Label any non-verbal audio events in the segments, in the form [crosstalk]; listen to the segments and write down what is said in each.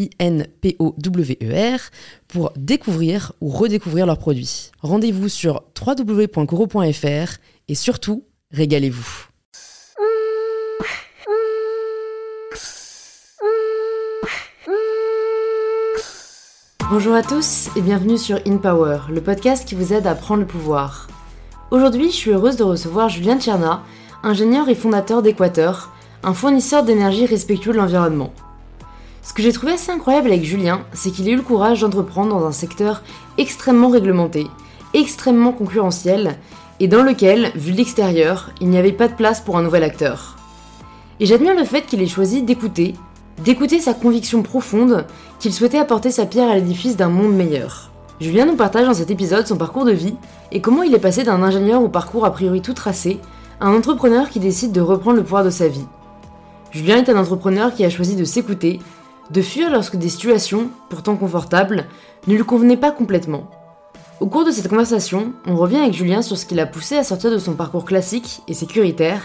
I-N-P-O-W-E-R, pour découvrir ou redécouvrir leurs produits. Rendez-vous sur www.coro.fr et surtout, régalez-vous. Bonjour à tous et bienvenue sur In Power, le podcast qui vous aide à prendre le pouvoir. Aujourd'hui, je suis heureuse de recevoir Julien Tcherna, ingénieur et fondateur d'Equateur, un fournisseur d'énergie respectueux de l'environnement. Ce que j'ai trouvé assez incroyable avec Julien, c'est qu'il ait eu le courage d'entreprendre dans un secteur extrêmement réglementé, extrêmement concurrentiel, et dans lequel, vu l'extérieur, il n'y avait pas de place pour un nouvel acteur. Et j'admire le fait qu'il ait choisi d'écouter, d'écouter sa conviction profonde qu'il souhaitait apporter sa pierre à l'édifice d'un monde meilleur. Julien nous partage dans cet épisode son parcours de vie et comment il est passé d'un ingénieur au parcours a priori tout tracé à un entrepreneur qui décide de reprendre le pouvoir de sa vie. Julien est un entrepreneur qui a choisi de s'écouter de fuir lorsque des situations, pourtant confortables, ne lui convenaient pas complètement. Au cours de cette conversation, on revient avec Julien sur ce qui l'a poussé à sortir de son parcours classique et sécuritaire,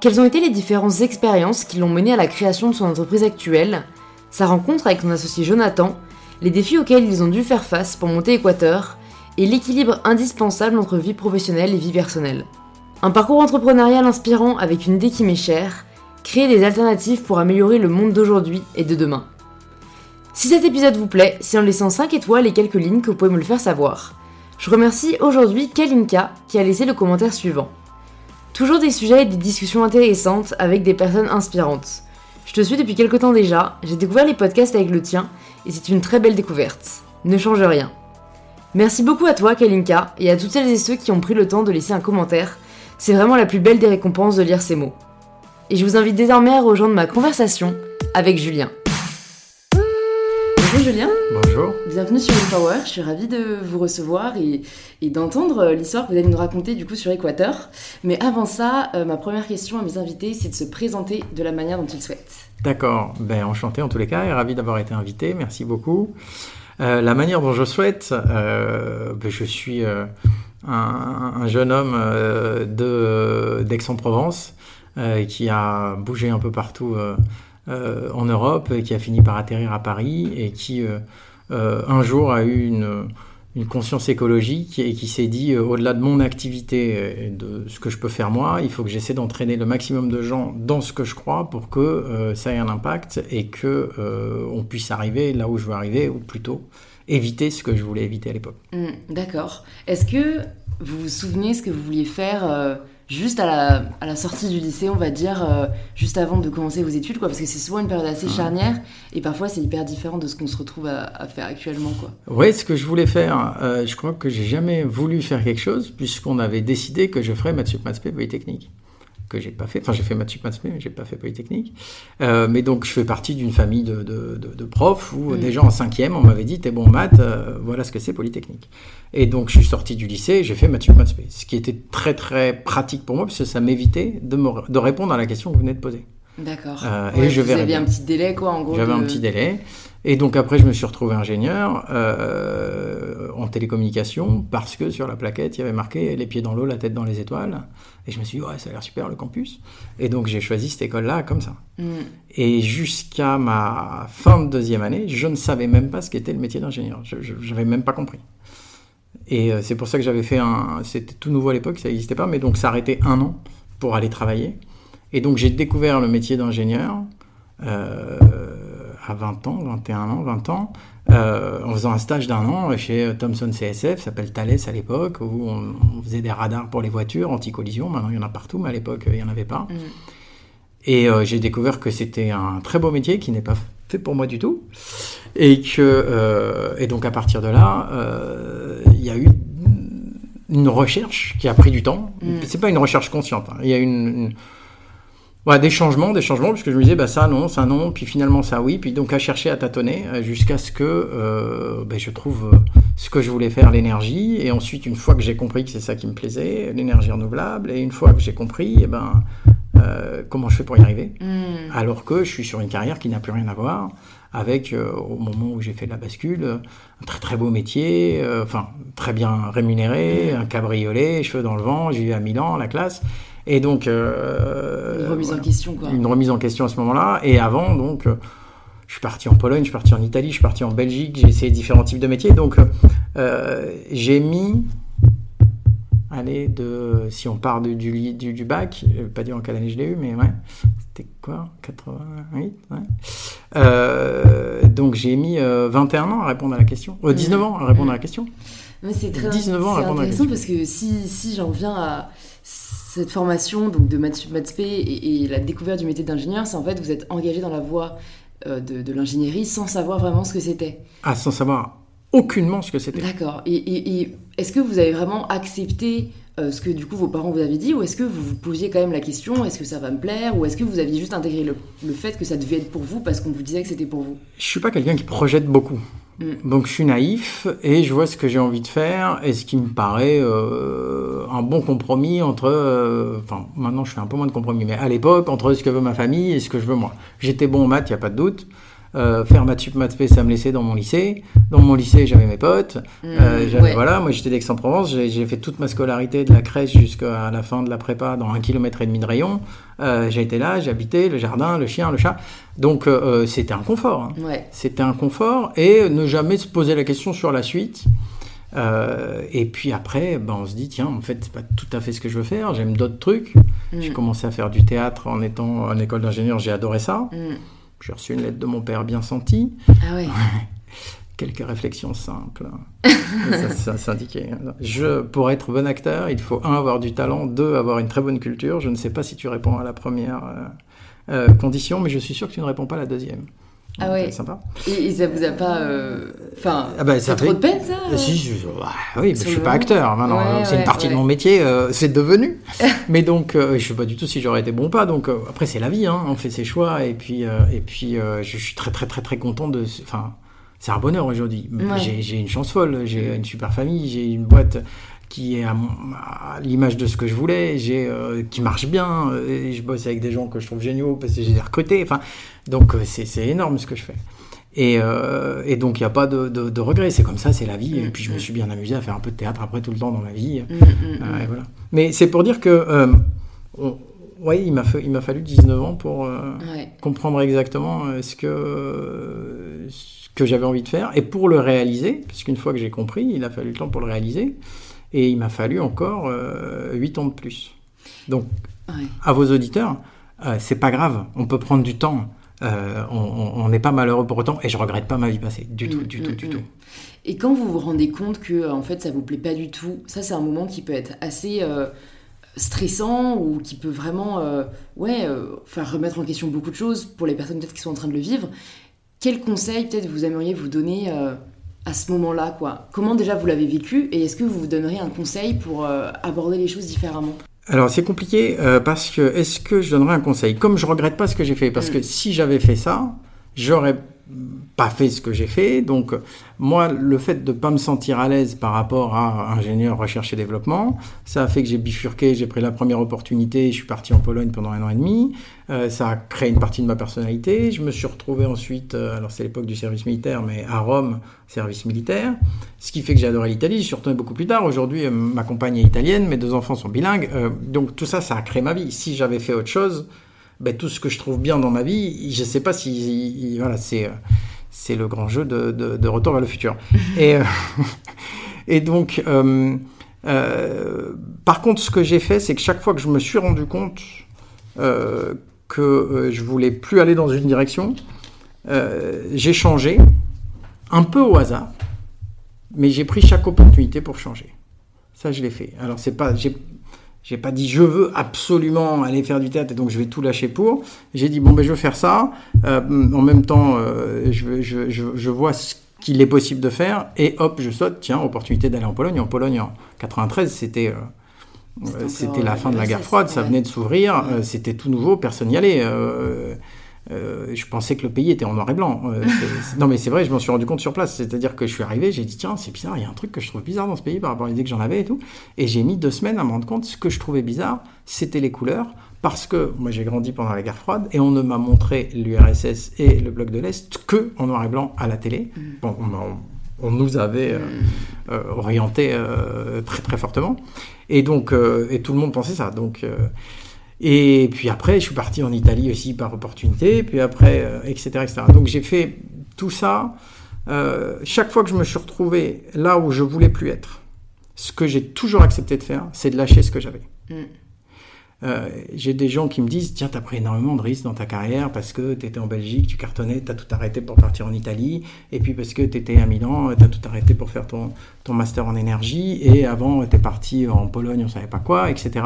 quelles ont été les différentes expériences qui l'ont mené à la création de son entreprise actuelle, sa rencontre avec son associé Jonathan, les défis auxquels ils ont dû faire face pour monter Équateur, et l'équilibre indispensable entre vie professionnelle et vie personnelle. Un parcours entrepreneurial inspirant avec une idée qui m'est chère, créer des alternatives pour améliorer le monde d'aujourd'hui et de demain. Si cet épisode vous plaît, c'est en laissant 5 étoiles et quelques lignes que vous pouvez me le faire savoir. Je remercie aujourd'hui Kalinka qui a laissé le commentaire suivant. Toujours des sujets et des discussions intéressantes avec des personnes inspirantes. Je te suis depuis quelques temps déjà, j'ai découvert les podcasts avec le tien et c'est une très belle découverte. Ne change rien. Merci beaucoup à toi Kalinka et à toutes celles et ceux qui ont pris le temps de laisser un commentaire. C'est vraiment la plus belle des récompenses de lire ces mots. Et je vous invite désormais à rejoindre ma conversation avec Julien. Bonjour Julien. Bonjour. Bienvenue sur Power. Je suis ravie de vous recevoir et, d'entendre l'histoire que vous allez nous raconter du coup sur Équateur. Mais avant ça, euh, ma première question à mes invités, c'est de se présenter de la manière dont ils souhaitent. D'accord. Ben, enchanté en tous les cas et ravi d'avoir été invité. Merci beaucoup. Euh, la manière dont je souhaite, euh, ben, je suis un, jeune homme d'Aix-en-Provence qui a bougé un peu partout euh, en Europe, qui a fini par atterrir à Paris et qui euh, euh, un jour a eu une, conscience écologique et qui s'est dit au-delà de mon activité et de ce que je peux faire moi, il faut que j'essaie d'entraîner le maximum de gens dans ce que je crois pour que ça ait un impact et que on puisse arriver là où je veux arriver ou plutôt éviter ce que je voulais éviter à l'époque. Mmh, d'accord. Est-ce que vous vous souvenez ce que vous vouliez faire juste à la, à la, sortie du lycée, on va dire, euh, juste avant de commencer vos études, quoi, parce que c'est souvent une période assez charnière, et parfois c'est hyper différent de ce qu'on se retrouve à, faire actuellement, quoi. Oui, ce que je voulais faire, euh, je crois que j'ai jamais voulu faire quelque chose, puisqu'on avait décidé que je ferais maths sup maths polytechnique que j'ai pas fait. Enfin, j'ai fait maths sup maths mais j'ai pas fait polytechnique. Euh, mais donc, je fais partie d'une famille de, de, de, profs où mm. déjà en cinquième, on m'avait dit, t'es bon en maths, voilà ce que c'est polytechnique. Et donc, je suis sorti du lycée, j'ai fait maths sup ce qui était très très pratique pour moi, parce que ça m'évitait de, de répondre à la question que vous venez de poser. D'accord. Euh, et je vous aviez un petit délai, quoi, en gros. J'avais un petit délai. Et donc après, je me suis retrouvé ingénieur euh, en télécommunication parce que sur la plaquette, il y avait marqué les pieds dans l'eau, la tête dans les étoiles. Et je me suis dit, ouais, ça a l'air super le campus. Et donc j'ai choisi cette école-là comme ça. Mm. Et jusqu'à ma fin de deuxième année, je ne savais même pas ce qu'était le métier d'ingénieur. Je n'avais même pas compris. Et euh, c'est pour ça que j'avais fait un. C'était tout nouveau à l'époque, ça n'existait pas, mais donc ça arrêtait un an pour aller travailler. Et donc j'ai découvert le métier d'ingénieur euh, à 20 ans, 21 ans, 20 ans. Euh, euh, en faisant un stage d'un an chez Thomson CSF, s'appelle Thales à l'époque, où on, faisait des radars pour les voitures, anti-collision. Maintenant, il y en a partout, mais à l'époque, il n'y en avait pas. Mm. Et euh, j'ai découvert que c'était un très beau métier qui n'est pas fait pour moi du tout. Et, que, euh, et donc, à partir de là, il y a eu une recherche qui a pris du temps. Mm. C'est pas une recherche consciente. Hein. Il y a une des changements, des changements, puisque je me disais, bah, ça non, ça non, puis finalement ça oui, puis donc à chercher, à tâtonner, euh, jusqu'à ce que euh, ben, je trouve euh, ce que je voulais faire, l'énergie, et ensuite, une fois que j'ai compris que c'est ça qui me plaisait, l'énergie renouvelable, et une fois que j'ai compris, eh ben, comment je fais pour y arriver, hmm. alors que je suis sur une carrière qui n'a plus rien à voir avec, au moment où j'ai fait la bascule, un très très beau métier, enfin très bien rémunéré, hmm. un cabriolet, cheveux dans le vent, j'ai vivais à Milan, la classe, et donc. Euh, une remise en question, quoi. Une remise en question à ce moment-là. Et avant, donc. Euh, je suis parti en Pologne, je suis parti en Italie, je suis parti en Belgique, j'ai essayé différents types de métiers. Donc, euh, j'ai mis, allez, de, si on part du, du, du, bac, je vais pas dire en quelle année je l'ai eu, mais ouais, c'était quoi 88 ouais. Donc, j'ai mis 21 ans à répondre à la question, 19 ans à répondre à la question. Mais c'est très 19 ans à répondre à la question. parce que si, si j'en viens à cette formation donc de maths, et, et, la découverte du métier d'ingénieur, c'est en fait vous êtes engagé dans la voie euh, de, l'ingénierie sans savoir vraiment ce que c'était. Ah, sans savoir aucunement ce que c'était. D'accord. Et, est-ce que vous avez vraiment accepté euh, ce que du coup vos parents vous avaient dit ou est-ce que vous vous posiez quand même la question est-ce que ça va me plaire ou est-ce que vous aviez juste intégré le, le fait que ça devait être pour vous parce qu'on vous disait que c'était pour vous? Je suis pas quelqu'un qui projette beaucoup. Mm. Donc je suis naïf et je vois ce que j'ai envie de faire et ce qui me paraît euh, un bon compromis entre, euh, enfin maintenant je fais un peu moins de compromis, mais à l'époque entre ce que veut ma famille et ce que je veux moi. J'étais bon en maths, il a pas de doute. Euh, faire maths sup, maths ça me laissait dans mon lycée. Dans mon lycée, j'avais mes potes. Mm. Voilà, moi j'étais d'Aix-en-Provence. J'ai fait toute ma scolarité de la crèche jusqu'à la fin de la prépa dans un kilomètre et demi de rayon. j'ai été là, habité le jardin, le chien, le chat. Donc euh, euh, c'était un confort. Hein. C'était un confort et ne jamais se poser la question sur la suite. Euh, et puis après, ben, on se dit, tiens, en fait, c'est pas tout à fait ce que je veux faire, j'aime d'autres trucs. Mm. J'ai commencé à faire du théâtre en étant en école d'ingénieur, j'ai adoré ça. Mm. J'ai reçu une lettre de mon père bien sentie. Ah ouais. [laughs] Quelques réflexions simples. [laughs] ça, s'indiquait. Je, pour être bon acteur, il faut un, avoir du talent, deux, avoir une très bonne culture. Je ne sais pas si tu réponds à la première euh, condition, mais je suis sûr que tu ne réponds pas à la deuxième. Ah ouais. Sympa. Et, ça vous a pas. Euh, enfin. Ah bah, ça trop de peine, ça euh si, je, bah, Oui, mais je suis pas acteur. Maintenant, c'est une partie de mon métier, [laughs] c'est devenu. mais donc, je sais pas du tout si j'aurais été bon ou pas. Donc, après, c'est la vie, hein, on fait ses choix. Et puis, et puis je suis très, très, très, très content de. Enfin, c'est un bonheur aujourd'hui. J'ai une chance folle. J'ai une super famille. J'ai une boîte qui est à, l'image de ce que je voulais, j'ai, euh, qui marche bien, et je bosse avec des gens que je trouve géniaux parce que j'ai recrutés. Enfin, donc euh, c'est, c'est énorme ce que je fais. Et, euh, et donc il n'y a pas de, de, regrets, c'est comme ça, c'est la vie. Et puis je me suis bien amusé à faire un peu de théâtre après tout le temps dans ma vie. Mm, mm, mm. et voilà. Mais c'est pour dire que oui, il m'a, il m'a fallu 19 ans pour comprendre exactement ce que, ce que j'avais envie de faire et pour le réaliser, parce qu'une fois que j'ai compris, il a fallu le temps pour le réaliser. Et il m'a fallu encore euh, 8 ans de plus. Donc, à vos auditeurs, euh, c'est pas grave, on peut prendre du temps. Euh, on n'est pas malheureux pour autant et je regrette pas ma vie passée du tout, mm, du tout, mm, du mm. tout. Et quand vous vous rendez compte que en fait ça vous plaît pas du tout, ça c'est un moment qui peut être assez euh, stressant ou qui peut vraiment ouais faire remettre en question beaucoup de choses pour les personnes peut-être qui sont en train de le vivre. Quel conseil peut-être vous aimeriez vous donner à ce moment-là quoi. Comment déjà vous l'avez vécu et est-ce que vous vous donneriez un conseil pour euh, aborder les choses différemment? Alors c'est compliqué euh, parce que est-ce que je donnerais un conseil? Comme je regrette pas ce que j'ai fait, parce mm. que si j'avais fait ça, j'aurais pas fait ce que j'ai fait. Donc, moi, le fait de ne pas me sentir à l'aise par rapport à ingénieur recherche et développement, ça a fait que j'ai bifurqué, j'ai pris la première opportunité, je suis parti en Pologne pendant un an et demi. Euh, ça a créé une partie de ma personnalité. Je me suis retrouvé ensuite, euh, alors c'est l'époque du service militaire, mais à Rome, service militaire. Ce qui fait que j'ai adoré l'Italie. Je suis retourné beaucoup plus tard. Aujourd'hui, euh, ma compagne est italienne, mes deux enfants sont bilingues. donc tout ça, ça a créé ma vie. Si j'avais fait autre chose, ben, tout ce que je trouve bien dans ma vie, je ne sais pas si. Voilà, c'est, c'est le grand jeu de, de, Retour vers le futur. [laughs] et, euh, et donc, euh, euh, par contre, ce que j'ai fait, c'est que chaque fois que je me suis rendu compte que je voulais plus aller dans une direction, j'ai changé. un peu au hasard, mais j'ai pris chaque opportunité pour changer. Ça, je l'ai fait. Alors, c'est pas, j'ai, j'ai pas dit je veux absolument aller faire du théâtre et donc je vais tout lâcher pour. J'ai dit bon ben je veux faire ça. Euh, en même temps, euh, je, je, je, je, vois ce qu'il est possible de faire et hop je saute. Tiens, opportunité d'aller en Pologne. En Pologne en 93, c'était euh, c'était la fin de la guerre froide, ça venait de s'ouvrir, c'était tout nouveau, personne n'y allait. Euh, je pensais que le pays était en noir et blanc. Euh, [laughs] non, mais c'est vrai, je m'en suis rendu compte sur place. C'est-à-dire que je suis arrivé, j'ai dit tiens, c'est bizarre, il y a un truc que je trouve bizarre dans ce pays par rapport à l'idée que j'en avais et tout. Et j'ai mis deux semaines à me rendre compte. Ce que je trouvais bizarre, c'était les couleurs. Parce que moi j'ai grandi pendant la guerre froide et on ne m'a montré l'URSS et le bloc de l'Est que en noir et blanc à la télé. Mm. Bon, on, nous avait euh, mm. orienté très très fortement. Et donc, et tout le monde pensait ça. Donc, et puis après, je suis parti en Italie aussi par opportunité, puis après, etc., euh, etc. Donc j'ai fait tout ça. Euh, chaque fois que je me suis retrouvé là où je voulais plus être, ce que j'ai toujours accepté de faire, c'est de lâcher ce que j'avais. Mm. Euh, j'ai des gens qui me disent Tiens, tu as pris énormément de risques dans ta carrière parce que tu étais en Belgique, tu cartonnais, tu as tout arrêté pour partir en Italie, et puis parce que tu étais à Milan, tu as tout arrêté pour faire ton, ton master en énergie, et avant, tu es parti en Pologne, on savait pas quoi, etc.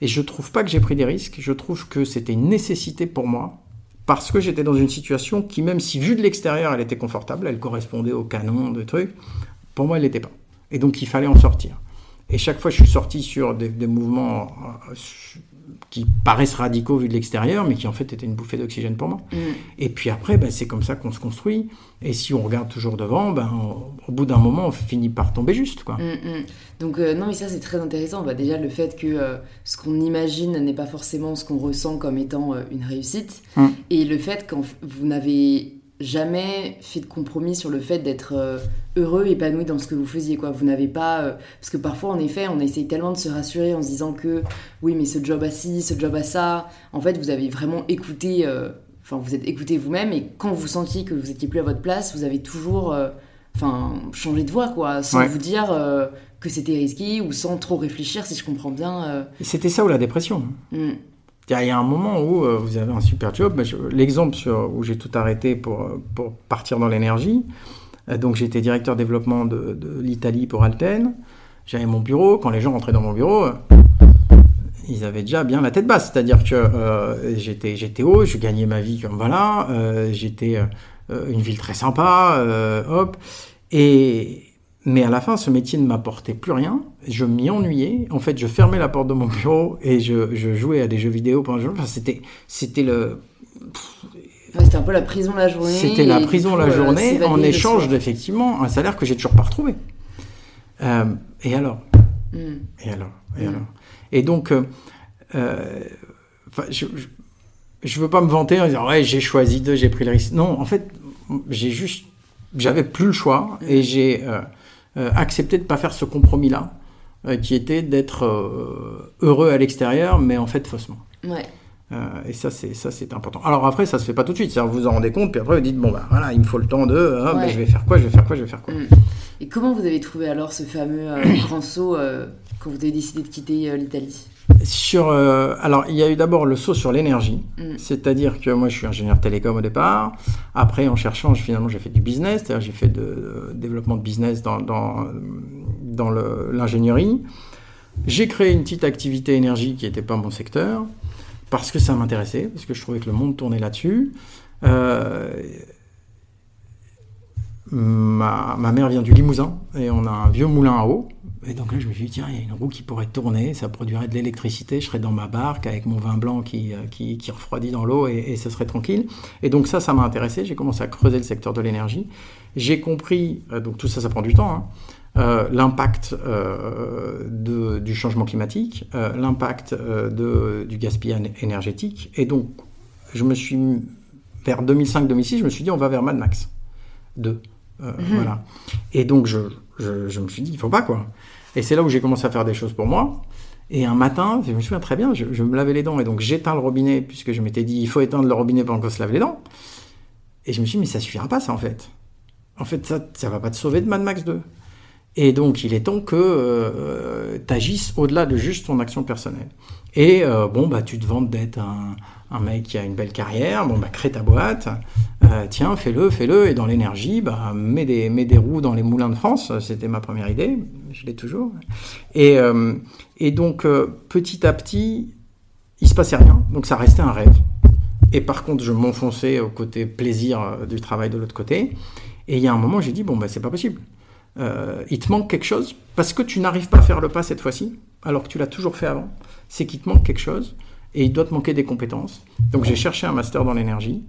Et je trouve pas que j'ai pris des risques, je trouve que c'était une nécessité pour moi, parce que j'étais dans une situation qui, même si vue de l'extérieur, elle était confortable, elle correspondait au canon de trucs, pour moi, elle n'était pas. Et donc, il fallait en sortir. Et chaque fois, je suis sorti sur des, des mouvements euh, qui paraissent radicaux vu de l'extérieur, mais qui en fait étaient une bouffée d'oxygène pour moi. Mm. Et puis après, ben, c'est comme ça qu'on se construit. Et si on regarde toujours devant, ben, au bout d'un moment, on finit par tomber juste. Quoi. Mm, mm. Donc euh, non, mais ça c'est très intéressant. Bah, déjà, le fait que euh, ce qu'on imagine n'est pas forcément ce qu'on ressent comme étant euh, une réussite. Et le fait que vous n'avez jamais fait de compromis sur le fait d'être heureux, épanoui dans ce que vous faisiez. Quoi. Vous n'avez pas... Parce que parfois, en effet, on essaye tellement de se rassurer en se disant que oui, mais ce job a ci, ce job a ça. En fait, vous avez vraiment écouté... Enfin, vous êtes écouté vous-même et quand vous sentiez que vous étiez plus à votre place, vous avez toujours... Enfin, changé de voie, quoi, sans vous dire que c'était risqué ou sans trop réfléchir, si je comprends bien. C'était ça ou la dépression. Hmm. Il y a un moment où euh, vous avez un super job. L'exemple où j'ai tout arrêté pour, pour partir dans l'énergie, euh, donc j'étais directeur développement de, de l'Italie pour Alten. J'avais mon bureau. Quand les gens rentraient dans mon bureau, euh, ils avaient déjà bien la tête basse. C'est-à-dire que j'étais, j'étais haut, je gagnais ma vie comme voilà. j'étais une ville très sympa, hop. Et, mais à la fin, ce métier ne m'apportait plus rien. Je m'y ennuyais. En fait, je fermais la porte de mon bureau et je, jouais à des jeux vidéo pendant le jour. Enfin, c'était, c'était le. c'était un peu la prison la journée. C'était la prison la euh, journée en échange d'effectivement un salaire que j'ai toujours pas retrouvé. Euh, et alors? Hmm. Et alors? Et hmm. alors? Et donc, euh, je, je, veux pas me vanter en disant ouais j'ai choisi de, j'ai pris le risque. Non, en fait, j'ai juste, j'avais plus le choix et j'ai euh, accepter de ne pas faire ce compromis-là, euh, qui était d'être euh, heureux à l'extérieur, mais en fait faussement. Ouais. et ça, c'est ça, c'est important. Alors après, ça se fait pas tout de suite. Vous vous en rendez compte, puis après vous dites bon bah voilà, il me faut le temps de, hein, je vais faire quoi, je vais faire quoi, je vais faire quoi. Mm. Et comment vous avez trouvé alors ce fameux [coughs] grand saut quand vous avez décidé de quitter l'Italie? Sur, euh, alors, il y a eu d'abord le saut sur l'énergie, mm. c'est-à-dire que moi, je suis ingénieur télécom au départ. Après, en cherchant, finalement, j'ai fait du business, c'est-à-dire j'ai fait de, développement de business dans, dans, dans l'ingénierie. J'ai créé une petite activité énergie qui n'était pas mon secteur, parce que ça m'intéressait, parce que je trouvais que le monde tournait là-dessus. Euh, ma, ma, mère vient du Limousin, et on a un vieux moulin à eau. Et donc là, je me suis dit, tiens, il y a une roue qui pourrait tourner, ça produirait de l'électricité, je serais dans ma barque avec mon vin blanc qui, euh, qui, refroidit dans l'eau et, ce serait tranquille. Et donc ça, ça m'a intéressé, j'ai commencé à creuser le secteur de l'énergie. J'ai compris, euh, donc tout ça, ça prend du temps, hein, euh, l'impact du changement climatique, l'impact du gaspillage énergétique. Et donc, je me suis, vers 2005-2006, je me suis dit, on va vers Mad Max 2. Mhm. Voilà. Et donc, je, je, je me suis dit, il faut pas, quoi. Et c'est là où j'ai commencé à faire des choses pour moi. Et un matin, je me souviens très bien, je, me lavais les dents et donc j'éteins le robinet puisque je m'étais dit il faut éteindre le robinet pendant qu'on se lave les dents. Et je me suis dit mais ça suffira pas ça en fait. En fait ça ça va pas te sauver de Mad Max 2. Et donc, il est temps que tu agisses au-delà de juste ton action personnelle. Et bon, bah, tu te vantes d'être un, un mec qui a une belle carrière, bon bah crée ta boîte, euh, tiens fais-le, fais-le, et dans l'énergie, bah mets des, mets des roues dans les moulins de France, c'était ma première idée, je l'ai toujours. Et, euh, et donc euh, petit à petit, il se passait rien, donc ça restait un rêve. Et par contre, je m'enfonçais au côté plaisir du travail de l'autre côté. Et il y a un moment, j'ai dit bon bah c'est pas possible. il te manque quelque chose parce que tu n'arrives pas à faire le pas cette fois-ci, alors que tu l'as toujours fait avant. C'est qu'il te manque quelque chose et il doit te manquer des compétences. Donc j'ai cherché un master dans l'énergie.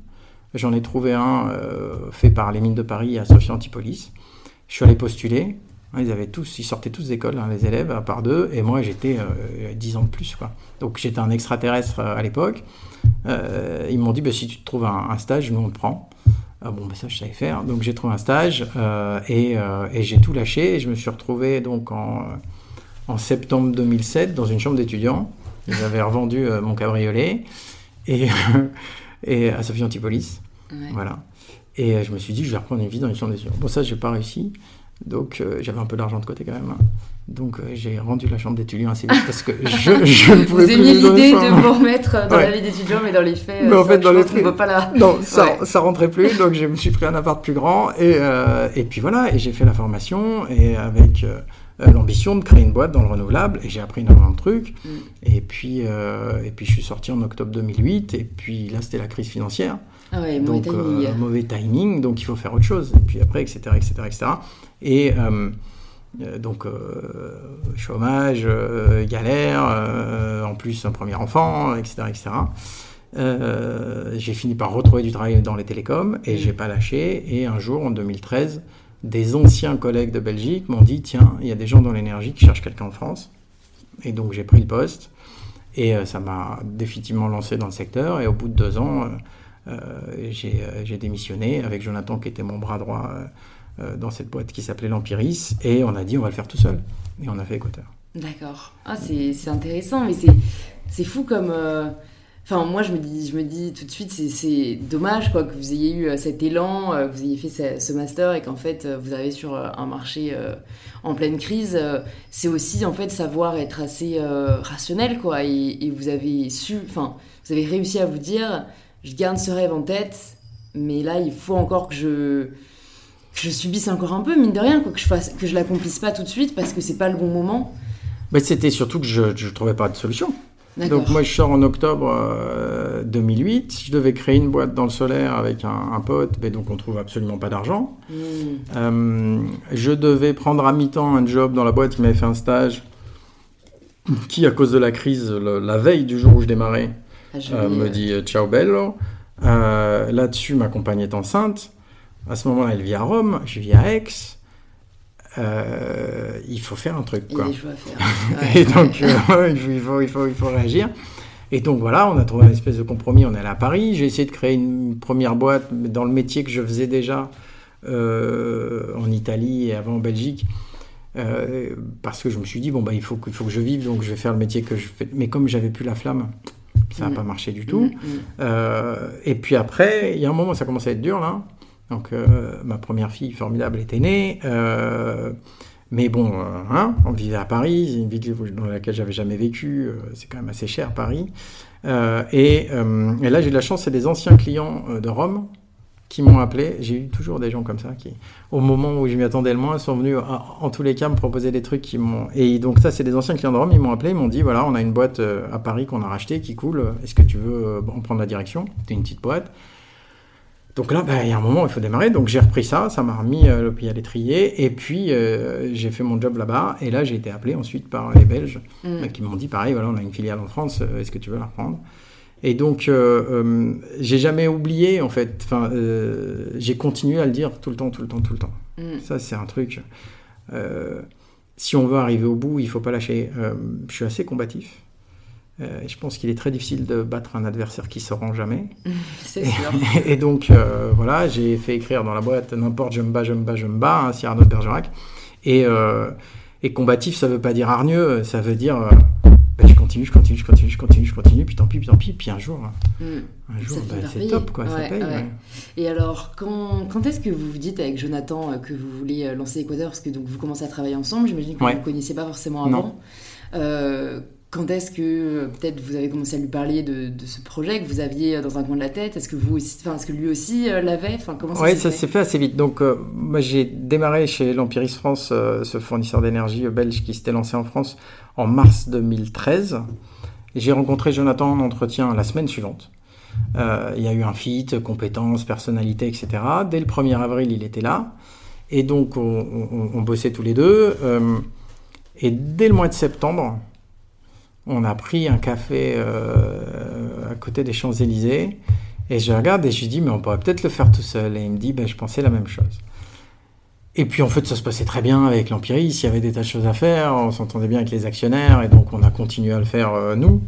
J'en ai trouvé un euh, fait par les mines de Paris à Sophia Antipolis. Je suis allé postuler. Ils avaient tous, ils sortaient tous d'école, hein, les élèves, à part deux, et moi j'étais euh, 10 ans de plus. Donc j'étais un extraterrestre euh, à l'époque. Euh, ils m'ont dit bah, si tu te trouves un, stage, nous on te prend. Ah bon, bah, ça je savais faire. Donc j'ai trouvé un stage et, et j'ai tout lâché. Et je me suis retrouvé donc en, en septembre 2007 dans une chambre d'étudiants j'avais revendu euh, mon cabriolet et, [laughs] et à Sophie Antipolis. Voilà. Et euh, je me suis dit, je vais reprendre une vie dans les chambre d'étudiants. Bon, ça, j'ai pas réussi. Donc, euh, j'avais un peu d'argent de côté quand même. Hein. Donc, j'ai rendu la chambre d'étudiant assez vite parce que [laughs] je, je ne pouvais vous plus. Vous aimiez l'idée de vous remettre dans la vie d'étudiant, mais dans les faits, mais en fait, dans les faits, pas là. Non, ça, ça rentrait plus. Donc, je me suis pris un appart plus grand. Et, et puis voilà, et j'ai fait la formation. Et avec euh, l'ambition de créer une boîte dans le renouvelable et j'ai appris énormément de trucs. Mm. Et, puis, euh, et puis je suis sorti en octobre 2008 et puis là c'était la crise financière. Ah ouais, donc, mauvais timing. Euh, mauvais timing, donc il faut faire autre chose. Et puis après, etc. etc., etc. Et donc chômage, galère, en plus un premier enfant, etc. etc. j'ai fini par retrouver du travail dans les télécoms et mm. j'ai pas lâché. Et un jour, en 2013, des anciens collègues de Belgique m'ont dit tiens, il y a des gens dans l'énergie qui cherchent quelqu'un en France. Et donc j'ai pris le poste. Et euh, ça m'a définitivement lancé dans le secteur. Et au bout de deux ans, euh, euh, j'ai démissionné avec Jonathan, qui était mon bras droit dans cette boîte qui s'appelait l'Empiris. Et on a dit on va le faire tout seul. Et on a fait Équateur. D'accord. Ah, c'est intéressant, mais c'est fou comme Enfin, moi, je me dis, je me dis tout de suite, c'est dommage quoi, que vous ayez eu euh, cet élan, euh, que vous ayez fait ce, master et qu'en fait, euh, vous avez sur un marché en pleine crise. c'est aussi, en fait, savoir être assez rationnel, quoi. Et, vous avez su, enfin, vous avez réussi à vous dire, je garde ce rêve en tête, mais là, il faut encore que je, que je subisse encore un peu, mine de rien, quoi, que je fasse, que je l'accomplisse pas tout de suite parce que c'est pas le bon moment. Mais c'était surtout que je ne trouvais pas de solution. Donc moi je sors en octobre 2008, euh, je devais créer une boîte dans le solaire avec un, pote, mais donc on trouve absolument pas d'argent. Hmm. Euh, je devais prendre à mi-temps un job dans la boîte qui m'avait fait un stage, qui à cause de la crise, la veille du jour où je démarrais, ah, euh, me dit ciao bello. Là-dessus ma compagne est enceinte. À ce moment-là elle vit à Rome, je vis à Aix. Euh, il faut faire un truc. Quoi. [laughs] et donc, euh, il, faut, il, faut, il, faut, réagir. Et donc voilà, on a trouvé une espèce de compromis, on est allé à Paris. J'ai essayé de créer une première boîte dans le métier que je faisais déjà euh, en Italie et avant en Belgique. parce que je me suis dit, bon, bah, il, faut que, il faut que je vive, donc je vais faire le métier que je fais. Mais comme j'avais plus la flamme, ça n'a mm. pas marché du tout. Mm, mm. et puis après, il y a un moment, ça commençait à être dur là. Donc euh, ma première fille formidable était née. Euh, mais bon, euh, hein, on vivait à Paris, une ville dans laquelle j'avais jamais vécu, c'est quand même assez cher Paris. Et, là j'ai eu la chance, c'est des anciens clients de Rome qui m'ont appelé. J'ai eu toujours des gens comme ça qui, au moment où je m'y attendais le moins, sont venus en tous les cas me proposer des trucs qui m'ont. Et donc ça, c'est des anciens clients de Rome. Ils m'ont appelé, ils m'ont dit voilà, on a une boîte à Paris qu'on a rachetée qui coule. Est-ce que tu veux en prendre la direction? C'était une petite boîte. Donc là, ben, il y a un moment, il faut démarrer. Donc j'ai repris ça, ça m'a remis euh, le pied à l'étrier. Et puis euh, j'ai fait mon job là-bas. Et là, j'ai été appelé ensuite par les Belges mm. euh, qui m'ont dit pareil, voilà, on a une filiale en France, est-ce que tu veux la reprendre? Et donc j'ai jamais oublié, en fait. Enfin, j'ai continué à le dire tout le temps, tout le temps, tout le temps. Mm. Ça, c'est un truc. si on veut arriver au bout, il faut pas lâcher. je suis assez combatif. Euh, je pense qu'il est très difficile de battre un adversaire qui ne se rend jamais. [laughs] C'est sûr. [laughs] Et, donc, euh, voilà, j'ai fait écrire dans la boîte n'importe, je me bats, je me bats, je me bats, hein, Cyrano de Bergerac. Et, euh, et combatif, ça ne veut pas dire hargneux, ça veut dire je continue, je continue, je continue, je continue, je continue, puis tant pis, puis tant pis, puis un jour, Mm. un jour, par c'est top, quoi, ça paye. ouais. ouais. Et alors, quand, quand est-ce que vous vous dites avec Jonathan que vous voulez lancer Équateur Parce que donc, vous commencez à travailler ensemble, j'imagine que vous ne connaissiez pas forcément avant. Quand est-ce que euh, peut-être vous avez commencé à lui parler de, de ce projet que vous aviez euh, dans un coin de la tête? Est-ce que, vous aussi, enfin, est-ce que lui aussi euh, l'avait? Enfin, comment ça s'est ça fait? s'est fait assez vite. Donc, euh, moi, j'ai démarré chez l'Empiris France, euh, ce fournisseur d'énergie belge qui s'était lancé en France en mars 2013. Et j'ai rencontré Jonathan en entretien la semaine suivante. Euh, il y a eu un fit, compétences, personnalité, etc. Dès le 1er avril, il était là. Et donc, on, on- on bossait tous les deux. Et dès le mois de septembre, on a pris un café euh, à côté des Champs-Élysées. Et je regarde et je lui dis, mais on pourrait peut-être le faire tout seul. Et il me dit, ben, je pensais la même chose. Et puis en fait, ça se passait très bien avec l'Empiris. Il y avait des tas de choses à faire. On s'entendait bien avec les actionnaires. Et donc, on a continué à le faire euh, nous.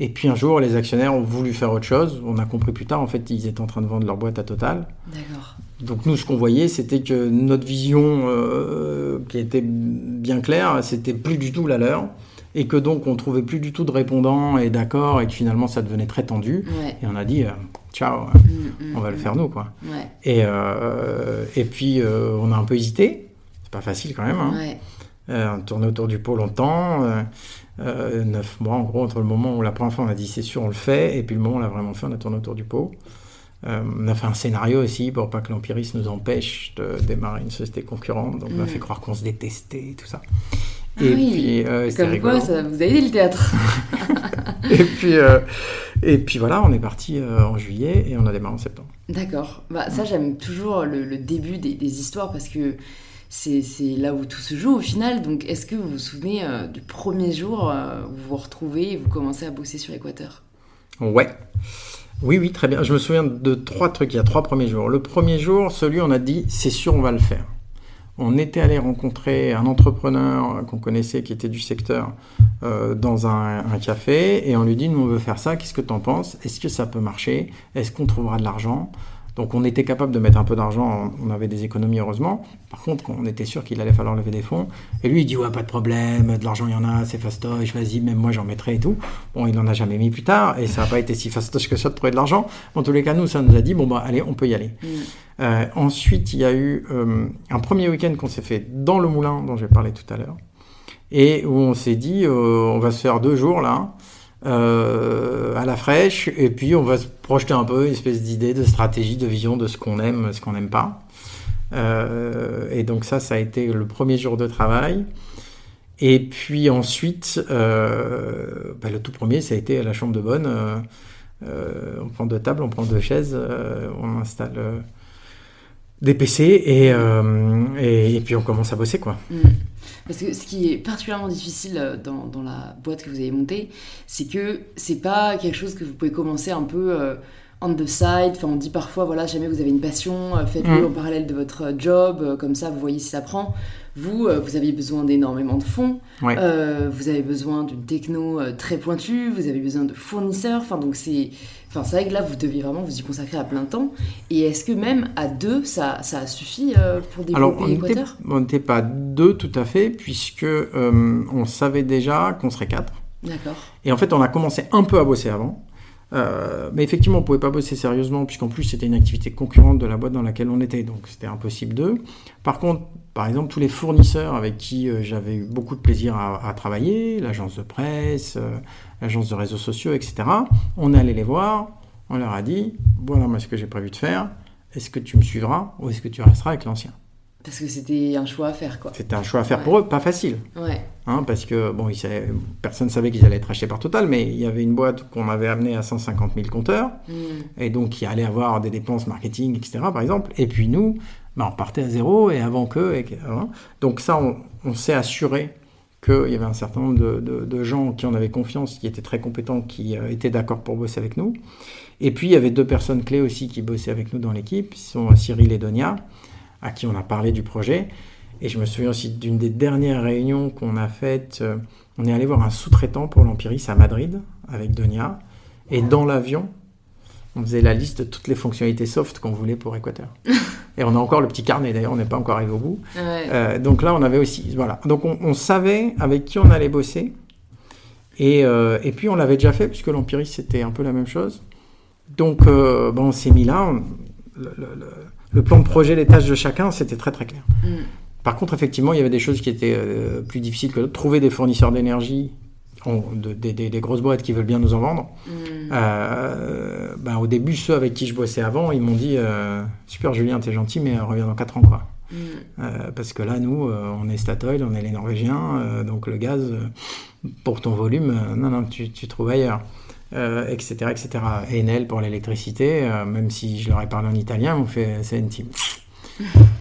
Et puis un jour, les actionnaires ont voulu faire autre chose. On a compris plus tard, en fait, ils étaient en train de vendre leur boîte à Total. D'accord. Donc nous, ce qu'on voyait, c'était que notre vision, euh, qui était bien claire, c'était plus du tout la leur. Et que donc, on trouvait plus du tout de répondants et d'accords. Et que finalement, ça devenait très tendu. Ouais. Et on a dit, euh, ciao, Mm, mm, on va le mm. faire nous, quoi. Ouais. Et, euh, et puis, euh, on a un peu hésité. C'est pas facile quand même. Hein. Ouais. Euh, on tournait autour du pot longtemps. Euh, euh, neuf mois, en gros, entre le moment où la première fois on a dit c'est sûr, on le fait, et puis le moment où on l'a vraiment fait, on a tourné autour du pot. Euh, on a fait un scénario aussi pour pas que l'empirisme nous empêche de démarrer une société concurrente. Donc, on a fait croire qu'on se détestait et tout ça. Ah Et oui, puis, euh, Comme rigolo. quoi, ça vous a aidé le théâtre. [laughs] Et puis, euh, et puis voilà, on est parti euh, en juillet et on a démarré en septembre. D'accord. Bah, ça, j'aime toujours le, le début des, des histoires parce que c'est là où tout se joue au final. Donc, est-ce que vous vous souvenez euh, du premier jour euh, où vous vous retrouvez et vous commencez à bosser sur Équateur? Ouais. Oui, oui, très bien. Je me souviens de trois trucs. Il y a trois premiers jours. Le premier jour, celui on a dit, c'est sûr, on va le faire. On était allé rencontrer un entrepreneur qu'on connaissait qui était du secteur euh, dans un, café et on lui dit, nous on veut faire ça, qu'est-ce que tu en penses? Est-ce que ça peut marcher? Est-ce qu'on trouvera de l'argent? Donc on était capable de mettre un peu d'argent, on avait des économies heureusement. Par contre, on était sûr qu'il allait falloir lever des fonds. Et lui il dit, ouais, pas de problème, de l'argent il y en a, c'est fastoche, vas-y, même moi j'en mettrai et tout. Bon, il n'en a jamais mis plus tard et ça n'a pas été si fastoche que ça de trouver de l'argent. En tous les cas, nous, ça nous a dit, bon, bah allez, on peut y aller. Mm. Euh, ensuite, il y a eu euh, un premier week-end qu'on s'est fait dans le moulin dont j'ai parlé tout à l'heure, et où on s'est dit, euh, on va se faire deux jours là, euh, à la fraîche, et puis on va se projeter un peu, une espèce d'idée, de stratégie, de vision de ce qu'on aime, ce qu'on n'aime pas. Euh, et donc ça, ça a été le premier jour de travail. Et puis ensuite, euh, bah, le tout premier, ça a été à la chambre de bonne. On prend deux tables, on prend deux chaises, on installe des PC et, et, et puis on commence à bosser quoi. Mm. Parce que ce qui est particulièrement difficile euh, dans, dans la boîte que vous avez montée, c'est que c'est pas quelque chose que vous pouvez commencer un peu euh, on the side. Enfin, on dit parfois, voilà, jamais vous avez une passion, euh, faites-le Mm. en parallèle de votre job, euh, comme ça vous voyez si ça prend. Vous, vous avez besoin d'énormément de fonds, Ouais. euh, vous avez besoin d'une techno très pointue, vous avez besoin de fournisseurs. Enfin, donc c'est. Enfin, c'est vrai que là, vous deviez vraiment vous y consacrer à plein temps. Et est-ce que même à deux, ça, ça a suffi euh, pour développer on n'était Équateur on n'était pas deux tout à fait puisque euh, on savait déjà qu'on serait quatre. D'accord. Et en fait, on a commencé un peu à bosser avant. Euh, mais effectivement, on ne pouvait pas bosser sérieusement, puisqu'en plus, c'était une activité concurrente de la boîte dans laquelle on était, donc c'était impossible d'eux. Par contre, par exemple, tous les fournisseurs avec qui euh, j'avais eu beaucoup de plaisir à, travailler, l'agence de presse, euh, l'agence de réseaux sociaux, etc., on est allé les voir, on leur a dit, voilà moi ce que j'ai prévu de faire, est-ce que tu me suivras ou est-ce que tu resteras avec l'ancien? Parce que c'était un choix à faire, quoi. C'était un choix à faire Ouais. pour eux, pas facile. Ouais. Hein, parce que bon, ils savaient- personne ne savait qu'ils allaient être achetés par Total, mais il y avait une boîte qu'on avait amenée à 150 000 compteurs, Mm. et donc qui allait avoir des dépenses marketing, etc. par exemple. Et puis nous, bah, on partait à zéro et avant qu'eux. et hein. Donc ça, on, on s'est assuré qu'il y avait un certain nombre de, de- de gens qui en avaient confiance, qui étaient très compétents, qui euh, étaient d'accord pour bosser avec nous. Et puis il y avait deux personnes clés aussi qui bossaient avec nous dans l'équipe, ce sont Cyril et Donia, à qui on a parlé du projet. Et je me souviens aussi d'une des dernières réunions qu'on a faites. euh, on est allé voir un sous-traitant pour l'Empiris à Madrid avec Donia. Et dans l'avion, on faisait la liste de toutes les fonctionnalités soft qu'on voulait pour Équateur. [laughs] et on a encore le petit carnet, d'ailleurs, on n'est pas encore arrivé au bout. Ouais. Euh, donc là, on avait aussi. Voilà. Donc on, on savait avec qui on allait bosser. Et, euh, et puis on l'avait déjà fait, puisque l'empirisme c'était un peu la même chose. Donc euh, bon, on s'est mis là. on- le, le- le- le plan de projet, les tâches de chacun, c'était très très clair. Mm. Par contre, effectivement, il y avait des choses qui étaient euh, plus difficiles que d'autres. Trouver des fournisseurs d'énergie, de- des- des- des grosses boîtes qui veulent bien nous en vendre. Mm. Euh, ben, au début, ceux avec qui je bossais avant, ils m'ont dit euh, Super Julien, t'es gentil, mais reviens dans 4 ans. Quoi. Mm. Parce que là, nous, on est Statoil, on est les Norvégiens, donc le gaz, pour ton volume, non, non, tu, tu trouves ailleurs. Euh, etc., etc. Enel pour l'électricité, euh, même si je leur ai parlé en italien, m'ont fait team.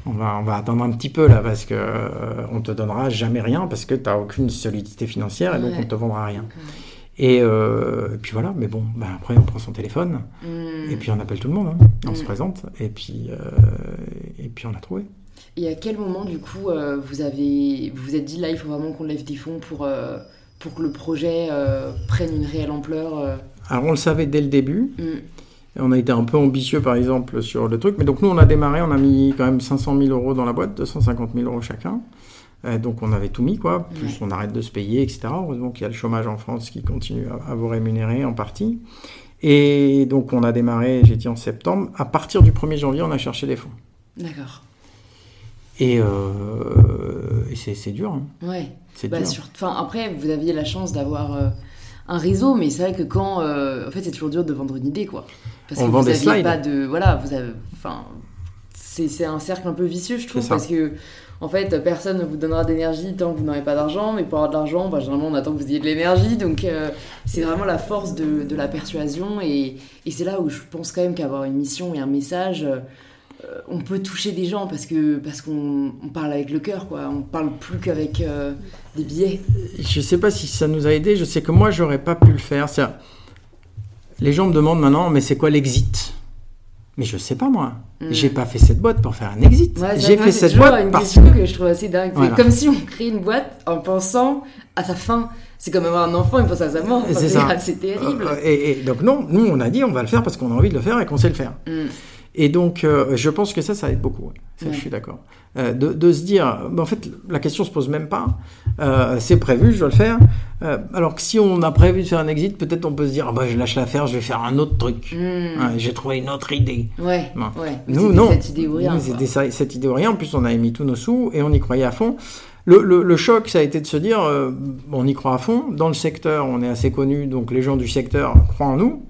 On va, on va attendre un petit peu là parce que euh, on te donnera jamais rien parce que tu n'as aucune solidité financière et donc Ouais. on te vendra rien. Et, euh, et puis voilà, mais bon, ben après on prend son téléphone Mm. et puis on appelle tout le monde, hein. on se Mm. présente et puis, et puis on a trouvé. Et à quel moment, du coup, vous avez vous vous êtes dit là, il faut vraiment qu'on lève des fonds pour, pour que le projet euh, prenne une réelle ampleur euh, Alors on le savait dès le début, mm. On a été un peu ambitieux par exemple sur le truc, mais donc nous on a démarré, on a mis quand même 500 000 euros dans la boîte, 250 000 euros chacun. Euh, donc on avait tout mis quoi, plus Ouais. on arrête de se payer, etc. Heureusement qu'il y a le chômage en France qui continue à, à vous rémunérer en partie. Et donc on a démarré, j'ai dit en septembre. À partir du 1er janvier, on a cherché des fonds. D'accord. Et, euh, c'est dur, hein. Ouais. C'est Bah, sur- enfin, après, vous aviez la chance d'avoir euh, un réseau, mais c'est vrai que quand. euh, en fait, c'est toujours dur de vendre une idée, quoi. Parce On que vend vous des slides. pas de. Voilà, vous avez. Enfin. C'est un cercle un peu vicieux, je trouve, parce que. En fait, personne ne vous donnera d'énergie tant que vous n'aurez pas d'argent, mais pour avoir de l'argent, bah, généralement, on attend que vous ayez de l'énergie. Donc, euh, c'est vraiment la force de, de la persuasion. Et, et c'est là où je pense quand même qu'avoir une mission et un message, on peut toucher des gens parce que parce qu'on on parle avec le cœur, quoi. On parle plus qu'avec euh, des billets. Je sais pas si ça nous a aidé. Je sais que moi, j'aurais pas pu le faire. Les gens me demandent maintenant, mais c'est quoi l'exit? Mais je sais pas moi. Mm. J'ai pas fait cette boîte pour faire un exit. Ouais, J'ai fait cette boîte une parce question que je trouve assez dingue. C'est comme si on crée une boîte en pensant à sa fin. C'est comme avoir un enfant et penser à sa mort. C'est terrible. Euh, Et, et donc non, nous on a dit on va le faire parce qu'on a envie de le faire et qu'on sait le faire. Mm. Et donc euh, je pense que ça, ça aide beaucoup. ouais. Ça, Ouais. je suis d'accord. Euh, de, de se dire, bah, en fait, la question se pose même pas. Euh, c'est prévu, je dois le faire. Alors que si on a prévu de faire un exit, peut-être on peut se dire, ah bah, je lâche l'affaire, je vais faire un autre truc. Mm. Ouais, J'ai trouvé une autre idée. Ouais. Mais Nous, non. cette idée ou rien. Nous, c'était ça- cette idée ou rien. En plus, on avait mis tous nos sous et on y croyait à fond. Le, le- le choc, ça a été de se dire, euh, on y croit à fond. Dans le secteur, on est assez connu, donc les gens du secteur croient en nous.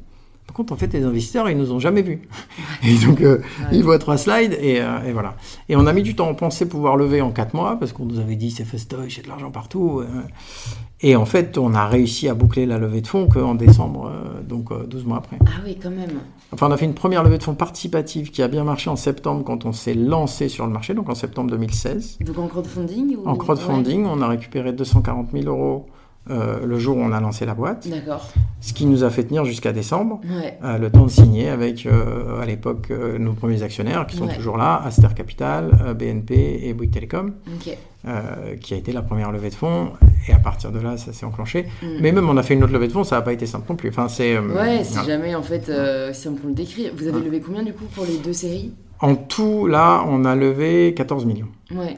Par contre, en fait, les investisseurs, ils nous ont jamais vus. [laughs] Et donc, euh, Ouais. ils voient trois slides et, euh, et voilà. Et on a mis du temps. On pensait pouvoir lever en quatre mois parce qu'on nous avait dit c'est festoche, j'ai de l'argent partout. euh. Et en fait, on a réussi à boucler la levée de fonds qu'en décembre, donc euh, 12 mois après. Ah oui, quand même. Enfin, on a fait une première levée de fonds participative qui a bien marché en septembre quand on s'est lancé sur le marché, donc en septembre 2016. Donc en crowdfunding ou... En crowdfunding, on a récupéré 240 000 euros euh, le jour où on a lancé la boîte, ce qui nous a fait tenir jusqu'à décembre. Ouais. euh, le temps de signer avec, euh, à l'époque, nos premiers actionnaires qui sont Ouais. toujours là, Aster Capital, BNP et Bouygues Telecom, qui a été la première levée de fonds. Et à partir de là, ça s'est enclenché. Mm. Mais même, on a fait une autre levée de fonds, ça n'a pas été simple non plus. Enfin, c'est, Ouais, si voilà. jamais en fait, si on peut le décrire. Vous avez levé combien du coup pour les deux séries? En tout, là, on a levé 14 millions. Ouais.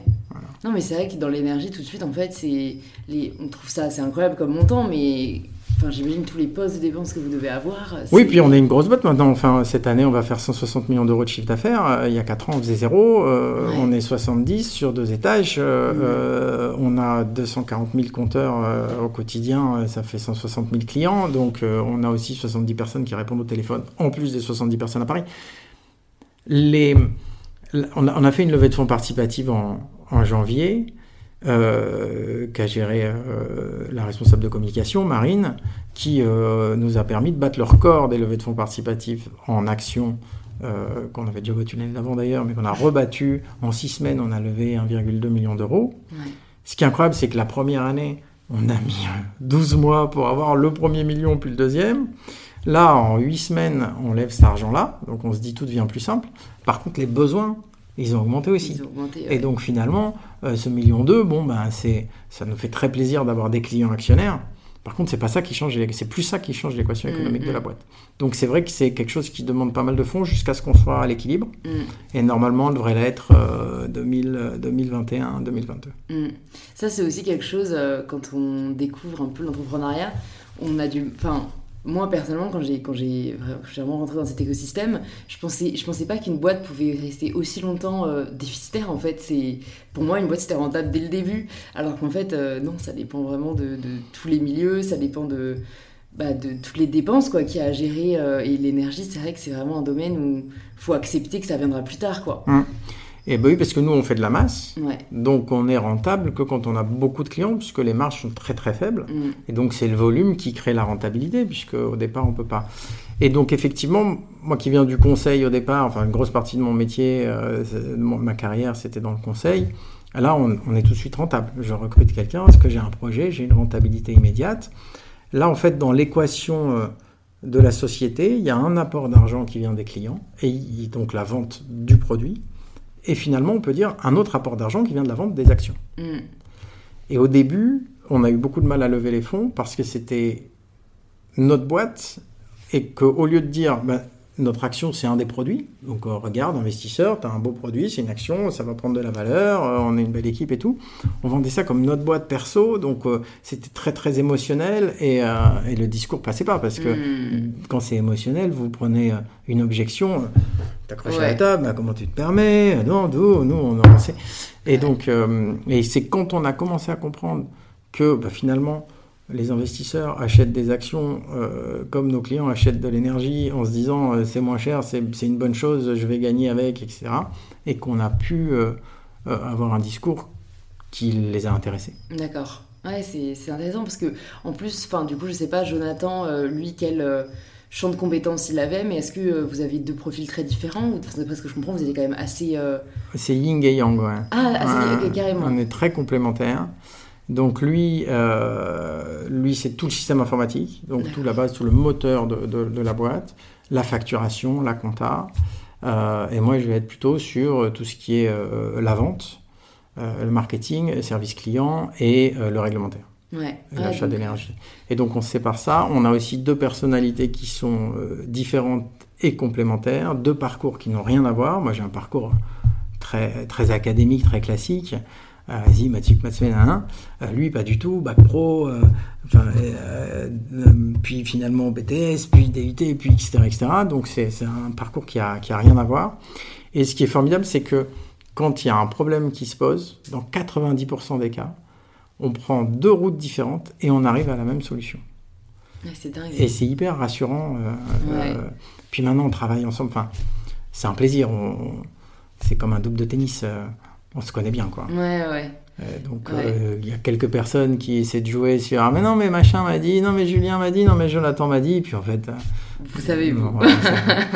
Non, mais c'est vrai que dans l'énergie, tout de suite, en fait, c'est les... on trouve ça assez incroyable comme montant, mais enfin, j'imagine tous les postes de dépenses que vous devez avoir. Oui, puis on est une grosse boîte maintenant. Enfin, cette année, on va faire 160 millions d'euros de chiffre d'affaires. Euh, il y a 4 ans, on faisait zéro. Euh, Ouais. On est 70 sur deux étages. Euh, euh, on a 240 000 compteurs euh, au quotidien. Ça fait 160 000 clients. Donc, on a aussi 70 personnes qui répondent au téléphone, en plus des 70 personnes à Paris. Les... On, a, on a fait une levée de fonds participative en, en janvier. Euh, qu'a géré euh, la responsable de communication, Marine, qui euh, nous a permis de battre le record des levées de fonds participatifs en actions euh, qu'on avait déjà battu l'année d'avant d'ailleurs, mais qu'on a rebattu. En six semaines, on a levé 1,2 million d'euros. Ouais. Ce qui est incroyable, c'est que la première année, on a mis euh, 12 mois pour avoir le premier million, puis le deuxième. Là, en 8 semaines, on lève cet argent-là, donc on se dit tout devient plus simple. Par contre, les besoins, ils ont augmenté aussi. Ils ont augmenté. Et donc finalement, euh, ce million d'eux, bon ben c'est, ça nous fait très plaisir d'avoir des clients actionnaires. Par contre, c'est pas ça qui change, c'est plus ça qui change l'équation économique Mm, de la mm. boîte. Donc c'est vrai que c'est quelque chose qui demande pas mal de fonds jusqu'à ce qu'on soit à l'équilibre. Mm. Et normalement, on devrait l'être euh, 2000, euh, 2021, 2022. Ça, c'est aussi quelque chose, euh, quand on découvre un peu l'entrepreneuriat, on a du. Enfin, moi personnellement, quand j'ai quand j'ai vraiment rentré dans cet écosystème, je pensais je pensais pas qu'une boîte pouvait rester aussi longtemps euh, déficitaire. En fait, c'est pour moi une boîte c'était rentable dès le début, alors qu'en fait euh, non, ça dépend vraiment de, tous les milieux, ça dépend de bah, de toutes les dépenses quoi qu'il y a à gérer euh, et l'énergie. C'est vrai que c'est vraiment un domaine où faut accepter que ça viendra plus tard quoi. Mmh. Et ben oui, parce que nous, on fait de la masse. Donc, on est rentable que quand on a beaucoup de clients, puisque les marges sont très très faibles. Mm. Et donc, c'est le volume qui crée la rentabilité, puisque au départ, on peut pas. Et donc, effectivement, moi qui viens du conseil au départ, enfin, une grosse partie de mon métier, euh, ma carrière, c'était dans le conseil. Là, on, on, est tout de suite rentable. Je recrute quelqu'un parce que j'ai un projet, j'ai une rentabilité immédiate. Là, en fait, dans l'équation euh, de la société, il y a un apport d'argent qui vient des clients et donc la vente du produit et finalement, on peut dire un autre apport d'argent qui vient de la vente des actions. Mm. Et au début, on a eu beaucoup de mal à lever les fonds parce que c'était notre boîte et qu'au lieu de dire ben, notre action, c'est un des produits. Donc, euh, regarde, investisseur, tu as un beau produit, c'est une action, ça va prendre de la valeur, euh, on est une belle équipe et tout. On vendait ça comme notre boîte perso, donc euh, c'était très, très émotionnel et, et, le discours passait pas parce que hmm. quand c'est émotionnel, vous prenez une objection, t'accroches à la table, bah, comment tu te permets Non, nous, nous, on a lancé. Et donc, et c'est quand on a commencé à comprendre que bah, finalement, les investisseurs achètent des actions euh, comme nos clients achètent de l'énergie en se disant euh, c'est moins cher, c'est une bonne chose, je vais gagner avec, etc. Et qu'on a pu euh, avoir un discours qui les a intéressés. D'accord. Ouais, c'est intéressant parce que en plus, enfin du coup, je sais pas, Jonathan, lui, quel champ de compétences il avait, mais est-ce que vous avez deux profils très différents ou parce que je comprends, vous étiez quand même assez. C'est yin et yang, ouais. Ah, assez, carrément. On est très complémentaires. Donc lui, euh, lui c'est tout le système informatique, donc tout la base, tout le moteur de, la boîte, la facturation, la compta. Euh, et moi, je vais être plutôt sur tout ce qui est euh, la vente, le marketing, le service client et le réglementaire. L'achat d'énergie. Et donc on sépare ça. On a aussi deux personnalités qui sont différentes et complémentaires, deux parcours qui n'ont rien à voir. Moi j'ai un parcours très, très académique, très classique. Euh, vas-y, Mathieu Matsuena, euh, lui, pas du tout, bac pro, euh, puis finalement BTS, puis DUT, puis etc. etc. Donc c'est un parcours qui a, qui a rien à voir. Et ce qui est formidable, c'est que quand il y a un problème qui se pose, dans 90% des cas, on prend deux routes différentes et on arrive à la même solution. dingue. Et c'est hyper rassurant. puis maintenant, on travaille ensemble. Enfin, c'est un plaisir. C'est comme un double de tennis on se connaît bien, quoi. Ouais, ouais. Euh, donc euh, il y a quelques personnes qui essaient de jouer sur ah mais non mais machin m'a dit non mais Julien m'a dit non mais Jonathan m'a dit puis en fait euh, vous savez vous.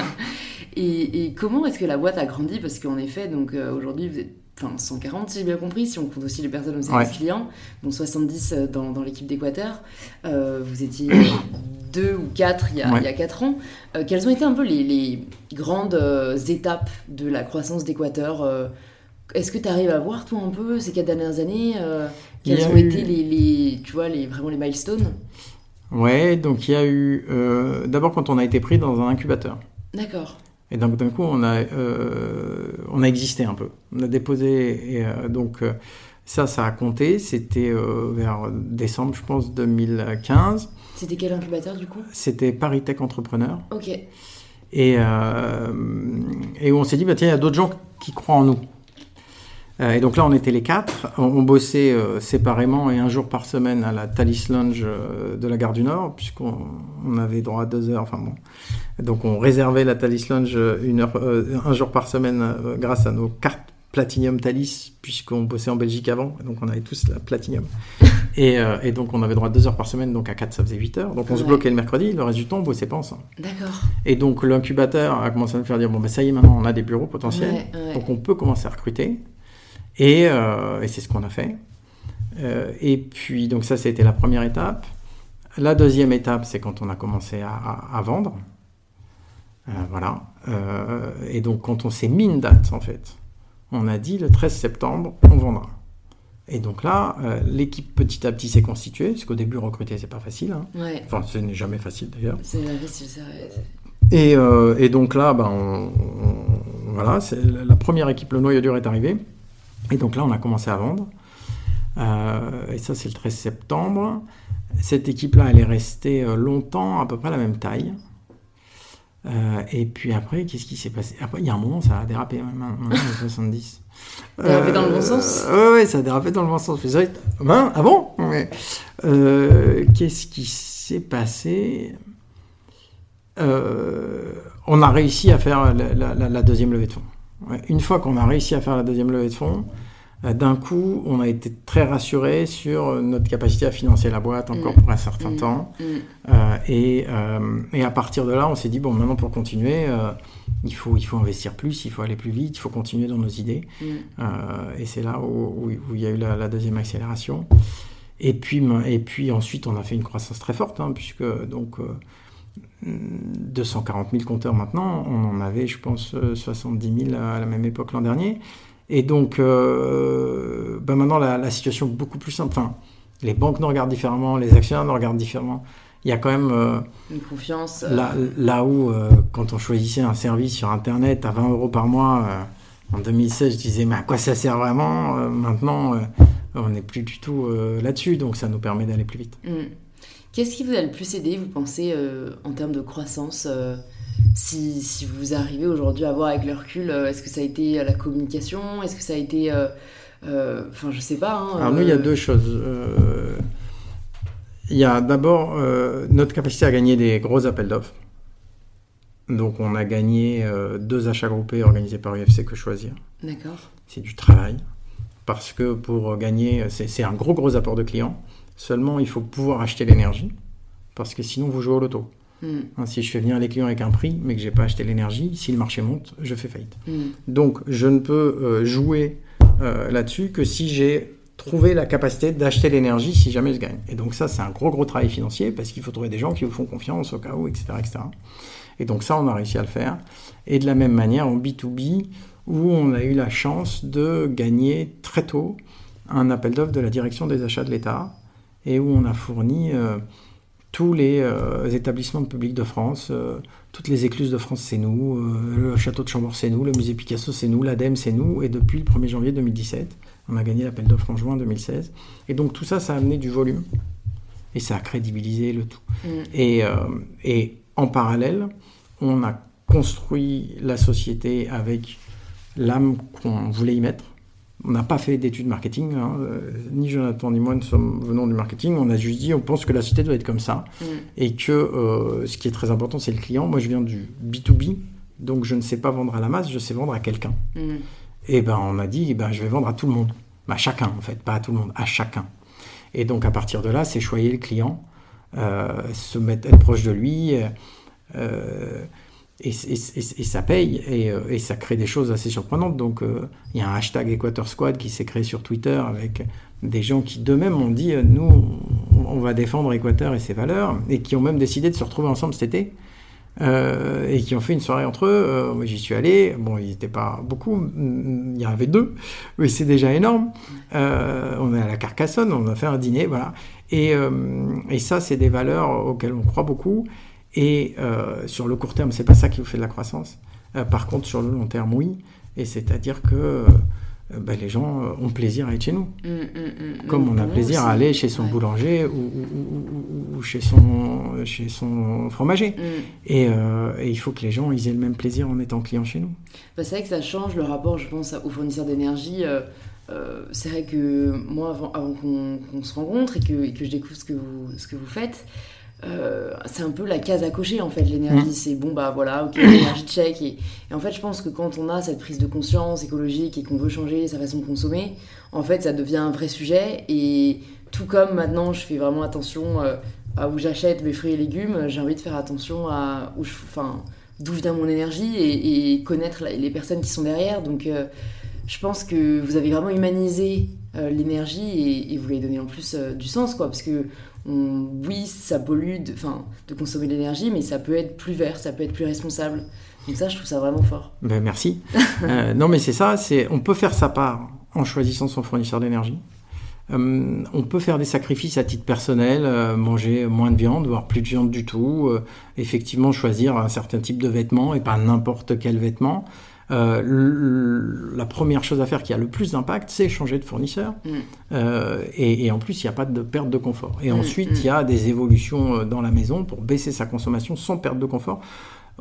[laughs] et, comment est-ce que la boîte a grandi? Parce qu'en effet donc aujourd'hui vous êtes enfin 140 si j'ai bien compris si on compte aussi les personnes au service client donc 70 dans, dans l'équipe d'Équateur vous étiez [coughs] deux ou quatre il y a, il y a quatre ans. Quelles ont été un peu les, les grandes étapes de la croissance d'Équateur est-ce que tu arrives à voir, toi, un peu, ces quatre dernières années euh, Quels ont été les, tu vois, les, vraiment les milestones? Ouais, donc il y a eu... Euh, d'abord, quand on a été pris dans un incubateur. D'accord. Et donc, d'un coup, on a, euh, on a existé un peu. On a déposé... Et, donc, ça, ça a compté. C'était vers décembre, je pense, 2015. C'était quel incubateur, du coup? C'était Paris Tech Entrepreneur. Ok. Et, et on s'est dit, bah, tiens, il y a d'autres gens qui croient en nous. Euh, et donc là, on était les quatre. On, bossait euh, séparément et un jour par semaine à la Thalys Lounge euh, de la gare du Nord, puisqu'on avait droit à deux heures. Enfin bon. Donc on réservait la Thalys Lounge une heure, un jour par semaine grâce à nos cartes Platinum Thalys, puisqu'on bossait en Belgique avant. Donc on avait tous la Platinum. [laughs] et, et, donc on avait droit à deux heures par semaine, donc à quatre, ça faisait 8 heures. Donc on se bloquait le mercredi, le reste du temps, on bossait pas ensemble. D'accord. Et donc l'incubateur a commencé à nous faire dire bon, ben ça y est, maintenant on a des bureaux potentiels. Donc on peut commencer à recruter. Euh, et, c'est ce qu'on a fait. Euh, et puis, donc ça, c'était la première étape. La deuxième étape, c'est quand on a commencé à, vendre. Euh, voilà. et donc, quand on s'est mis une date, en fait, on a dit le 13 septembre, on vendra. Et donc là, l'équipe petit à petit s'est constituée, parce qu'au début, recruter, c'est pas facile. Hein. Enfin, ce n'est jamais facile d'ailleurs. C'est facile, c'est vrai. Et, et, donc là, ben, voilà, la première équipe, le noyau dur est arrivé. Et donc là, on a commencé à vendre. et ça, c'est le 13 septembre. Cette équipe-là, elle est restée longtemps, à peu près la même taille. et puis après, qu'est-ce qui s'est passé? Après, il y a un moment, ça a dérapé, même en 70. [laughs] Dérapé dans le bon sens Oui, ouais, ça a dérapé dans le bon sens. Ben, ah bon? Qu'est-ce qui s'est passé? On a réussi à faire la deuxième levée de fonds une fois qu'on a réussi à faire la deuxième levée de fonds, euh, d'un coup, on a été très rassuré sur notre capacité à financer la boîte encore mm. pour un certain mm. temps. Mm. Euh, et, euh, et, à partir de là, on s'est dit, bon, maintenant pour continuer, il, faut, il faut investir plus, il faut aller plus vite, il faut continuer dans nos idées. et c'est là où, où, il y a eu la, deuxième accélération. Et puis, et puis ensuite, on a fait une croissance très forte, hein, puisque donc 240 000 compteurs maintenant, on en avait, je pense, 70 euh, 000 à la même époque l'an dernier. Et donc, euh, ben maintenant, la, situation est beaucoup plus simple. Enfin, les banques nous regardent différemment, les actionnaires nous regardent différemment. Il y a quand même... Euh, Une confiance. Là, là, où, quand on choisissait un service sur Internet à 20 euros par mois, en 2016, je disais, mais à quoi ça sert vraiment? Maintenant, on n'est plus du tout là-dessus, donc ça nous permet d'aller plus vite. Mm. Qu'est-ce qui vous a le plus aidé, vous pensez, euh, en termes de croissance euh, si, si, vous arrivez aujourd'hui à voir avec le recul, euh, est-ce que ça a été la communication? Est-ce que ça a été. Enfin, je sais pas. Hein, Alors, nous, il y a deux choses. Il y a d'abord notre capacité à gagner des gros appels d'offres. Donc, on a gagné deux achats groupés organisés par UFC Que Choisir. D'accord. C'est du travail. Parce que pour gagner, c'est un gros, gros apport de clients. Seulement, il faut pouvoir acheter l'énergie, parce que sinon, vous jouez au loto. Hmm. Hein, si je fais venir les clients avec un prix, mais que je n'ai pas acheté l'énergie, si le marché monte, je fais faillite. Hmm. Donc, je ne peux euh, jouer euh, là-dessus que si j'ai trouvé la capacité d'acheter l'énergie si jamais je gagne. Et donc ça, c'est un gros, gros travail financier, parce qu'il faut trouver des gens qui vous font confiance au cas où, etc., etc. Et donc ça, on a réussi à le faire. Et de la même manière, en B2B, où on a eu la chance de gagner très tôt un appel d'offres de la direction des achats de l'État, et où on a fourni euh, tous les euh, établissements de public de France, euh, toutes les écluses de France, c'est nous, le château de Chambord, c'est nous, le musée Picasso, c'est nous, l'ADEME, c'est nous, et depuis le 1er janvier 2017, on a gagné l'appel d'offres en juin 2016. Et donc tout ça, ça a amené du volume, et ça a crédibilisé le tout. Mm. Et, et en parallèle, on a construit la société avec l'âme qu'on voulait y mettre on n'a pas fait d'études marketing, hein. euh, ni Jonathan ni moi ne sommes venons du marketing. On a juste dit, on pense que la société doit être comme ça, mm. et que euh, ce qui est très important, c'est le client. Moi, je viens du B2B, donc je ne sais pas vendre à la masse, je sais vendre à quelqu'un. Mm. Et ben, on a dit, ben, je vais vendre à tout le monde, à chacun en fait, pas à tout le monde, à chacun. Et donc à partir de là, c'est choyer le client, euh, se mettre, être proche de lui. Et, ça paye euh, et, ça crée des choses assez surprenantes. Donc euh, il y a un hashtag Equator Squad qui s'est créé sur Twitter avec des gens qui d'eux-mêmes ont dit euh, nous on va défendre Équateur et ses valeurs et qui ont même décidé de se retrouver ensemble cet été et qui ont fait une soirée entre eux. moi j'y suis allé, bon ils n'étaient pas beaucoup, il y en avait deux, mais c'est déjà énorme. on est à la Carcassonne, on a fait un dîner, voilà. Et, et ça c'est des valeurs auxquelles on croit beaucoup. Et euh, sur le court terme, c'est pas ça qui vous fait de la croissance. Euh, par contre, sur le long terme, oui. Et c'est-à-dire que euh, ben, les gens ont plaisir à être chez nous. Mmh, mmh, mmh. Comme on a plaisir à aller chez son boulanger ou, chez, son, chez son fromager. Et, il faut que les gens ils aient le même plaisir en étant clients chez nous. Bah, c'est vrai que ça change le rapport, je pense, aux fournisseurs d'énergie. c'est vrai que moi, avant, avant qu'on se rencontre et que, et que, je découvre ce que vous, ce que vous faites, euh, c'est un peu la case à cocher en fait l'énergie. Mmh. c'est bon bah voilà ok [coughs] l'énergie check. Et, et, en fait je pense que quand on a cette prise de conscience écologique et qu'on veut changer sa façon de consommer en fait ça devient un vrai sujet. Et tout comme maintenant je fais vraiment attention euh, à où j'achète mes fruits et légumes j'ai envie de faire attention à où je enfin d'où vient mon énergie et, connaître les personnes qui sont derrière. Donc euh, je pense que vous avez vraiment humanisé l'énergie et, et, vous lui avez donné en plus du sens quoi. Parce que oui, ça pollue de, de consommer de l'énergie, mais ça peut être plus vert, ça peut être plus responsable. Donc ça, je trouve ça vraiment fort. Ben, merci. [laughs] Euh, non, mais c'est ça, c'est on peut faire sa part en choisissant son fournisseur d'énergie. Euh, on peut faire des sacrifices à titre personnel, euh, manger moins de viande, voire plus de viande du tout, effectivement choisir un certain type de vêtements et pas n'importe quel vêtement. La première chose à faire qui a le plus d'impact, c'est changer de fournisseur. Mm. Et, en plus, il n'y a pas de perte de confort. Et mm, ensuite, il y a des évolutions dans la maison pour baisser sa consommation sans perte de confort.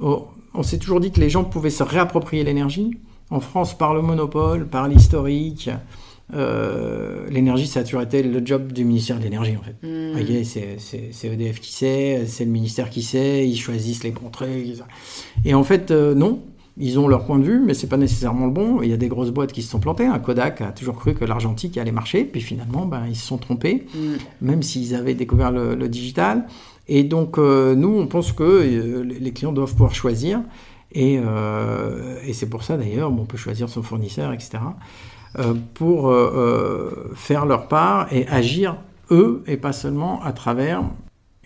Oh, on s'est toujours dit que les gens pouvaient se réapproprier l'énergie. En France, par le monopole, par l'historique, euh, l'énergie, ça a toujours été le job du ministère de l'énergie, en fait. Hmm. c'est EDF qui sait, c'est le ministère qui sait, ils choisissent les bons trucs. Et en fait, euh, non, ils ont leur point de vue, mais c'est pas nécessairement le bon. Il y a des grosses boîtes qui se sont plantées. Un Kodak a toujours cru que l'argentique allait marcher, puis finalement, ben, ils se sont trompés, hmm. même s'ils avaient découvert le digital. Et donc, euh, nous, on pense que euh, les clients doivent pouvoir choisir. Et, euh, et c'est pour ça, d'ailleurs, on peut choisir son fournisseur, etc., pour faire leur part et agir, eux, et pas seulement à travers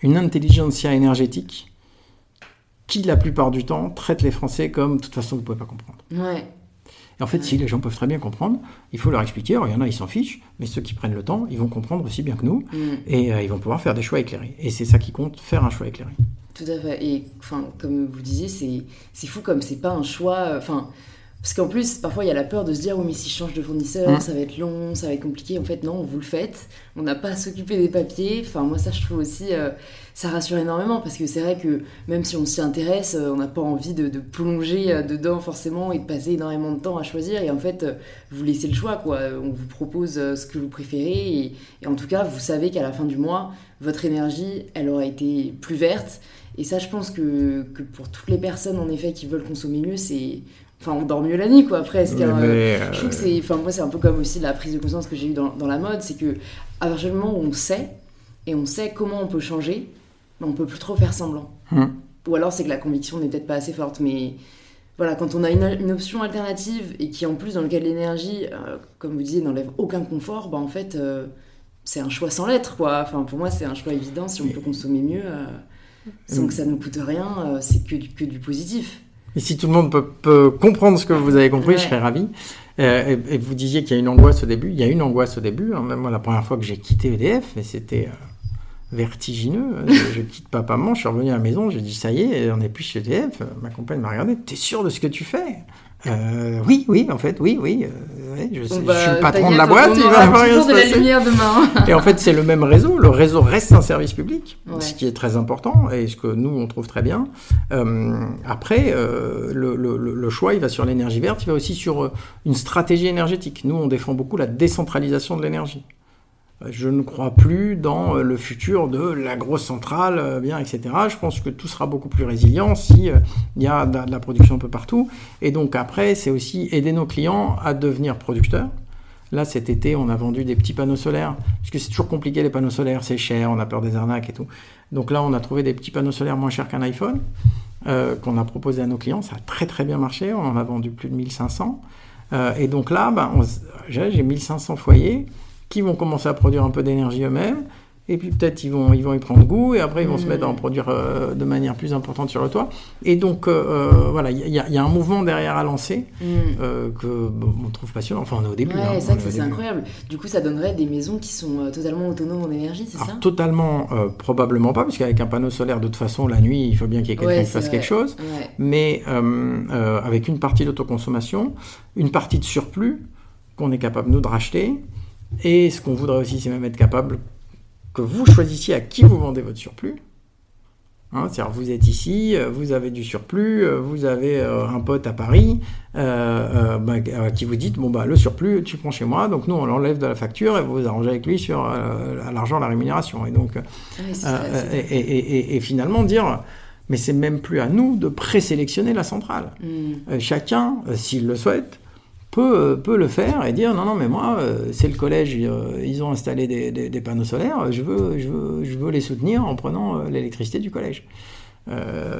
une intelligentsia énergétique qui, la plupart du temps, traite les Français comme, de toute façon, vous ne pouvez pas comprendre. Ouais en fait, si les gens peuvent très bien comprendre, il faut leur expliquer. Alors, il y en a, ils s'en fichent, mais ceux qui prennent le temps, ils vont comprendre aussi bien que nous, mm. et euh, ils vont pouvoir faire des choix éclairés. Et c'est ça qui compte, faire un choix éclairé. Tout à fait. Et enfin, comme vous disiez, c'est fou comme c'est pas un choix. Enfin, parce qu'en plus, parfois, il y a la peur de se dire, oui, mais si je change de fournisseur, mmh. ça va être long, ça va être compliqué. En fait, non, vous le faites. On n'a pas à s'occuper des papiers. Enfin, moi, ça, je trouve aussi, euh, ça rassure énormément. Parce que c'est vrai que même si on s'y intéresse, euh, on n'a pas envie de, plonger euh, dedans forcément et de passer énormément de temps à choisir. Et en fait, vous laissez le choix, quoi. On vous propose ce que vous préférez. Et, et en tout cas, vous savez qu'à la fin du mois, votre énergie, elle aura été plus verte. Et ça, je pense que, que pour toutes les personnes, en effet, qui veulent consommer mieux, c'est enfin on dort mieux la nuit quoi presque hein. je trouve que c'est enfin moi c'est un peu comme aussi la prise de conscience que j'ai eue dans, dans, la mode c'est que à partir du moment où on sait et on sait comment on peut changer ben, on peut plus trop faire semblant hum. ou alors c'est que la conviction n'est peut-être pas assez forte mais voilà quand on a une, une, option alternative et qui en plus dans lequel l'énergie euh, comme vous disiez n'enlève aucun confort ben en fait euh, c'est un choix sans lettres quoi enfin pour moi c'est un choix évident si on peut consommer mieux euh, sans hum. que ça ne coûte rien c'est que que du positif et si tout le monde peut, comprendre ce que vous avez compris, je serais ravi. Euh, et, vous disiez qu'il y a une angoisse au début. Il y a une angoisse au début. Hein. Même moi, la première fois que j'ai quitté EDF, et c'était vertigineux. je, je, quitte papa, maman, je suis revenu à la maison, j'ai dit ça y est, on n'est plus chez EDF. Ma compagne m'a regardé. T'es sûr de ce que tu fais? Euh, oui, oui, en fait, oui, oui. Euh, je, suis bah, le patron de la boîte. Il va avoir de la lumière demain. et en fait, c'est le même réseau. Le réseau reste un service public, ce qui est très important et ce que nous on trouve très bien. Euh, après, euh, le, le, le, choix, il va sur l'énergie verte, il va aussi sur euh, une stratégie énergétique. Nous, on défend beaucoup la décentralisation de l'énergie je ne crois plus dans euh, le futur de la grosse centrale, euh, bien, etc. Je pense que tout sera beaucoup plus résilient si euh, il y a de la production un peu partout. Et donc après, c'est aussi aider nos clients à devenir producteurs. Là, cet été, on a vendu des petits panneaux solaires, parce que c'est toujours compliqué les panneaux solaires, c'est cher, on a peur des arnaques et tout. Donc là, on a trouvé des petits panneaux solaires moins chers qu'un iPhone, qu'on a proposé à nos clients. Ça a très très bien marché, on en a vendu plus de 1500. et donc là, ben, j'ai 1500 foyers qui vont commencer à produire un peu d'énergie eux-mêmes. Et puis peut-être ils vont, ils vont y prendre goût et après ils vont se mettre à en mm. produire euh, de manière plus importante sur le toit. Et donc euh, euh, voilà, il y, y, a un mouvement derrière à lancer mm. que on trouve passionnant. Enfin on est au début. Ouais, hein, c'est c'est incroyable. Du coup ça donnerait des maisons qui sont totalement autonomes en énergie, c'est ça? Totalement, probablement pas, puisqu'avec un panneau solaire de toute façon la nuit il faut bien qu'il y ait quelqu'un qui fasse quelque chose. Mais avec une partie d'autoconsommation, une partie de surplus qu'on est capable nous de racheter et ce qu'on voudrait aussi, c'est même être capable que vous choisissiez à qui vous vendez votre surplus. Hein, C'est-à-dire, vous êtes ici, euh, vous avez du surplus, euh, vous avez euh, un pote à Paris bah, qui vous dit bon bah le surplus, tu prends chez moi, donc nous on l'enlève de la facture et vous vous arrangez avec lui sur l'argent, la rémunération. Et donc, et, finalement dire mais c'est même plus à nous de présélectionner la centrale. Hmm. chacun, s'il le souhaite, peut, peut le faire et dire non, non, mais moi, euh, c'est le collège, euh, ils ont installé des, des, panneaux solaires, je veux, je, veux, je veux les soutenir en prenant euh, l'électricité du collège.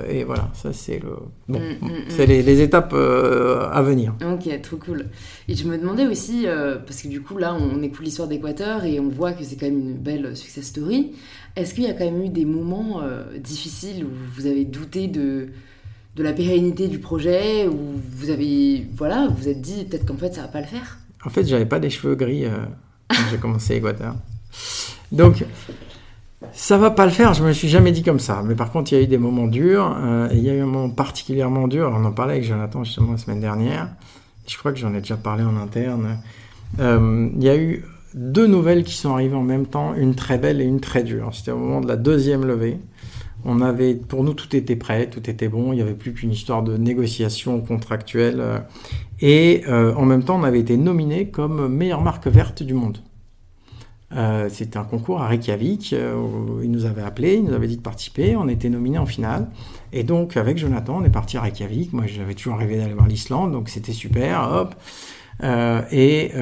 et voilà, ça c'est le, bon, mm, mm, mm. c'est les, les, étapes à venir. Ok, trop cool. Et je me demandais aussi, parce que du coup là, on écoute l'histoire d'Équateur et on voit que c'est quand même une belle success story. Est-ce qu'il y a quand même eu des moments difficiles où vous avez douté de de la pérennité du projet ou vous avez voilà vous êtes dit peut-être qu'en fait ça va pas le faire En fait, j'avais pas des cheveux gris euh, quand j'ai commencé Equateur. Donc ça va pas le faire, je me suis jamais dit comme ça. Mais par contre, il y a eu des moments durs. Euh, il y a eu un moment particulièrement dur. On en parlait avec Jonathan justement la semaine dernière. Je crois que j'en ai déjà parlé en interne. Euh, il y a eu deux nouvelles qui sont arrivées en même temps, une très belle et une très dure. C'était au moment de la deuxième levée. On avait, pour nous, tout était prêt, tout était bon. Il n'y avait plus qu'une histoire de négociation contractuelle. Et euh, en même temps, on avait été nominé comme meilleure marque verte du monde. Euh, c'était un concours à Reykjavik. Euh, où il nous avait appelé, il nous avait dit de participer. On était nominé en finale. Et donc, avec Jonathan, on est parti à Reykjavik. Moi, j'avais toujours rêvé d'aller voir l'Islande, donc c'était super. Hop. Et,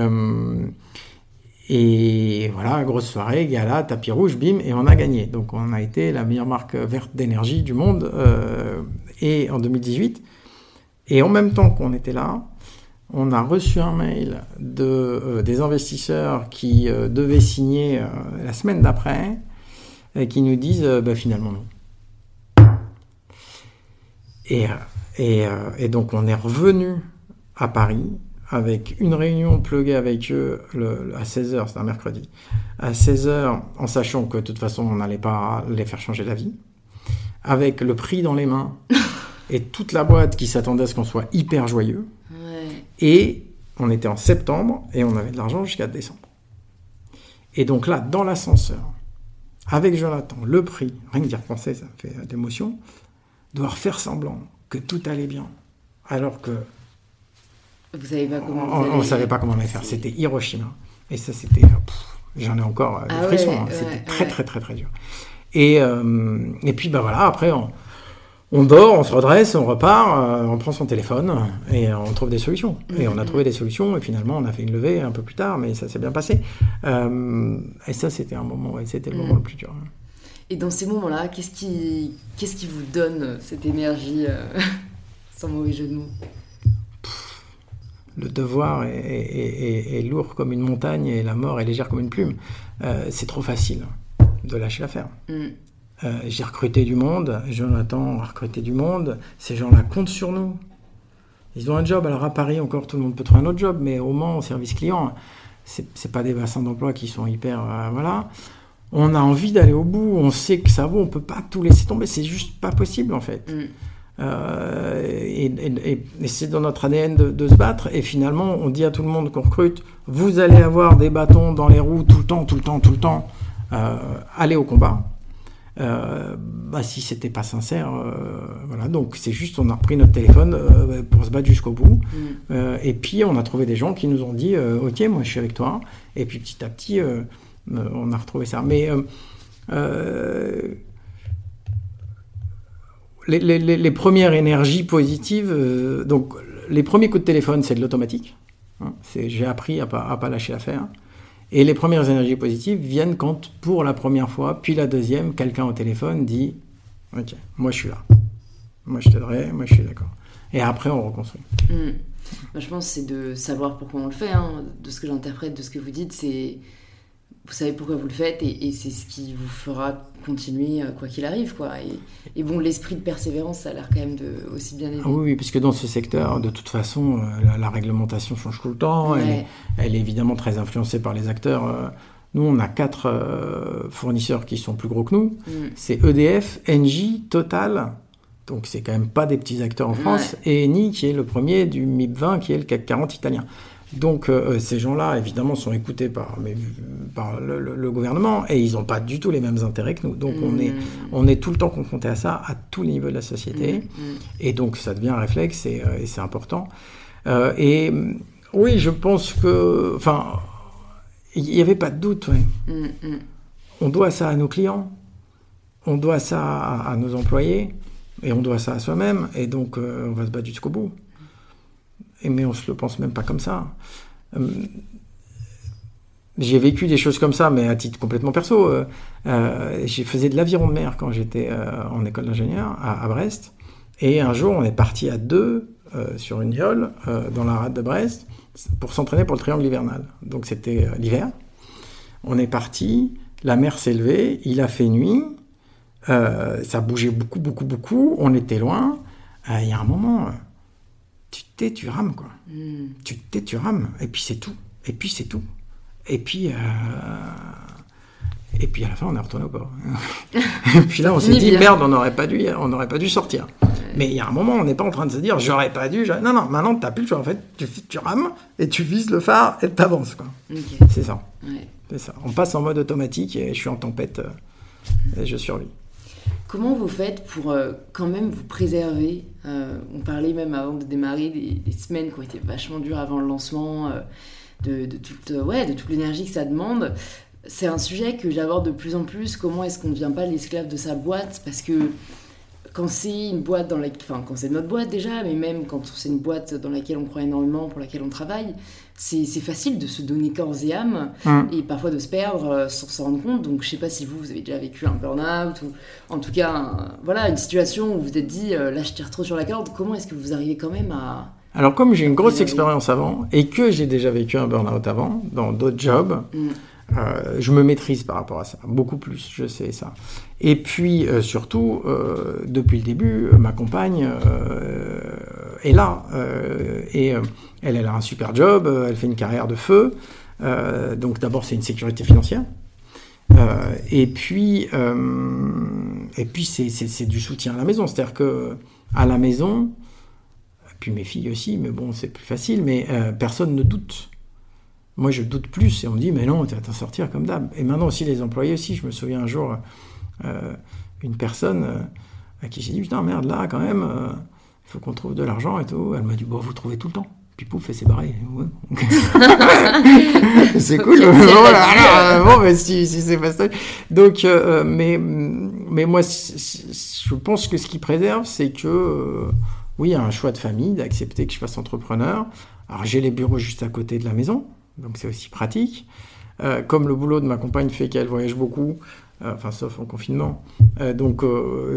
et voilà, grosse soirée, gala, tapis rouge, bim, et on a gagné. Donc, on a été la meilleure marque verte d'énergie du monde et en 2018. Et en même temps qu'on était là, on a reçu un mail euh, des investisseurs qui euh, devaient signer euh, la semaine d'après qui nous disent bah, finalement non. Et, donc on est revenu à Paris avec une réunion pluguée avec eux à 16h, c'est un mercredi, à 16h en sachant que de toute façon on n'allait pas les faire changer la vie, avec le prix dans les mains [laughs] et toute la boîte qui s'attendait à ce qu'on soit hyper joyeux. Et on était en septembre et on avait de l'argent jusqu'à décembre. Et donc là, dans l'ascenseur, avec Jonathan, le prix, rien que d'y repenser, ça me fait d'émotion, devoir faire semblant que tout allait bien, alors que vous savez pas comment on ne savait pas comment on allait faire. C'était Hiroshima. Et ça, c'était. J'en ai encore des ah frissons. Hein. c'était très, très, très, très dur. Et, euh, et puis, ben voilà, après, on, on dort, on se redresse, on repart, euh, on prend son téléphone et on trouve des solutions. Et on a trouvé des solutions et finalement on a fait une levée un peu plus tard, mais ça s'est bien passé. Euh, et ça c'était un moment, c'était le moment le plus dur. Et dans ces moments-là, qu'est-ce qui, qu'est-ce qui vous donne cette énergie, euh, [laughs] sans mauvais jeu de mots? Le devoir est, lourd comme une montagne et la mort est légère comme une plume. c'est trop facile de lâcher l'affaire. Mm. Euh, j'ai recruté du monde, Jonathan a recruté du monde, ces gens-là comptent sur nous. Ils ont un job, alors à Paris encore tout le monde peut trouver un autre job, mais au Mans, au service client, c'est pas des bassins d'emploi qui sont hyper... Euh, voilà. On a envie d'aller au bout, on sait que ça vaut, on peut pas tout laisser tomber, c'est juste pas possible en fait. Mm. Euh, et, c'est dans notre ADN de, de, se battre. Et finalement, on dit à tout le monde qu'on recrute, vous allez avoir des bâtons dans les roues tout le temps, tout le temps, tout le temps. allez au combat. Euh, bah, si c'était pas sincère, euh, voilà. Donc c'est juste, on a repris notre téléphone euh, pour se battre jusqu'au bout. Mm. et puis on a trouvé des gens qui nous ont dit, ok, moi je suis avec toi. Et puis petit à petit, on a retrouvé ça. Mais les, premières énergies positives, donc les premiers coups de téléphone, c'est de l'automatique. Hein. j'ai appris à pas, à pas lâcher l'affaire. Et les premières énergies positives viennent quand, pour la première fois, puis la deuxième, quelqu'un au téléphone dit Ok, moi je suis là. Moi je t'aiderai, moi je suis d'accord. Et après, on reconstruit. Hmm. Moi, je pense c'est de savoir pourquoi on le fait. Hein. De ce que j'interprète de ce que vous dites, c'est vous savez pourquoi vous le faites et, c'est ce qui vous fera continuer euh, quoi qu'il arrive quoi. Et, bon l'esprit de persévérance ça a l'air quand même de aussi bien ah oui, puisque dans ce secteur de toute façon euh, la, réglementation change tout le temps. Elle, est, évidemment très influencée par les acteurs. Euh. nous on a quatre fournisseurs qui sont plus gros que nous. Mm. c'est EDF Engie Total. Donc c'est quand même pas des petits acteurs en France. Et Eni qui est le premier du MIP 20 qui est le CAC 40 italien donc euh, euh, ces gens-là, évidemment, sont écoutés par, le, gouvernement et ils n'ont pas du tout les mêmes intérêts que nous. Donc on, est, mm. on est tout le temps confronté à ça à tous les niveaux de la société. Mm, mm. Et donc ça devient un réflexe et, euh, c'est important. et oui, je pense que... Enfin, il n'y avait pas de doute. On doit ça à nos clients, on doit ça à, nos employés et on doit ça à soi-même. Et donc on va se battre jusqu'au bout mais on se le pense même pas comme ça. Euh, j'ai vécu des choses comme ça, mais à titre complètement perso. Euh, euh, j'ai faisais de l'aviron de mer quand j'étais en école d'ingénieur à, Brest. Et un jour, on est parti à deux sur une yole dans la rade de Brest pour s'entraîner pour le triangle hivernal. Donc c'était l'hiver. On est parti, la mer s'est levée, il a fait nuit, ça bougeait beaucoup, beaucoup, beaucoup, on était loin. Il y a un moment, tu t'es, tu rames, quoi. Hmm. Tu t'es, tu rames, et puis c'est tout. Et puis c'est tout. Et puis, euh, Et puis à la fin, on est retourné au port. [laughs] et puis là, on s'est dit, merde, on n'aurait pas dû, on n'aurait pas dû sortir. Mais il y a un moment, on n'est pas en train de se dire, j'aurais pas dû. Non, non, maintenant, tu n'as plus le choix. En fait, tu, tu, rames et tu vises le phare et tu avances. C'est ça. C'est ça. On passe en mode automatique et je suis en tempête euh, et je survis. Comment vous faites pour euh, quand même vous préserver euh, On parlait même avant de démarrer des, semaines qui ont été vachement dures avant le lancement, de, de, toute, ouais, de toute l'énergie que ça demande c'est un sujet que j'aborde de plus en plus. Comment est-ce qu'on ne devient pas l'esclave de sa boîte? Parce que quand c'est une boîte dans laquelle, enfin quand c'est notre boîte déjà, mais même quand c'est une boîte dans laquelle on croit énormément, pour laquelle on travaille, c'est facile de se donner corps et âme hum. et parfois de se perdre euh, sans s'en rendre compte. Donc je sais pas si vous, vous avez déjà vécu un burn-out ou en tout cas voilà une situation où vous vous êtes dit euh, là je tire trop sur la corde. Comment est-ce que vous arrivez quand même à alors comme j'ai une grosse expérience avant et que j'ai déjà vécu un burn-out avant dans d'autres jobs. Hum. Euh, je me maîtrise par rapport à ça, beaucoup plus, je sais ça. Et puis euh, surtout, euh, depuis le début, ma compagne est là et elle, a un super job, elle fait une carrière de feu. donc d'abord, c'est une sécurité financière. et puis, et puis c'est du soutien à la maison, c'est-à-dire que à la maison, puis mes filles aussi, mais bon, c'est plus facile, mais personne ne doute. Moi, je doute plus et on me dit, mais non, tu vas t'en sortir comme d'hab. Et maintenant aussi, les employés aussi. Je me souviens un jour, euh, une personne euh, à qui j'ai dit, putain, merde, là, quand même, euh, il faut qu'on trouve de l'argent et tout. Elle m'a dit, bon, vous trouvez tout le temps. Puis pouf, elle s'est barrée. [laughs] c'est cool. [laughs] bon, mais si, si c'est pas ça. Donc, mais, mais moi, je pense que ce qui préserve, c'est que, oui, il y a un choix de famille, d'accepter que je fasse entrepreneur. Alors, j'ai les bureaux juste à côté de la maison donc c'est aussi pratique. Euh, comme le boulot de ma compagne fait qu'elle voyage beaucoup, euh, enfin sauf en confinement, euh, donc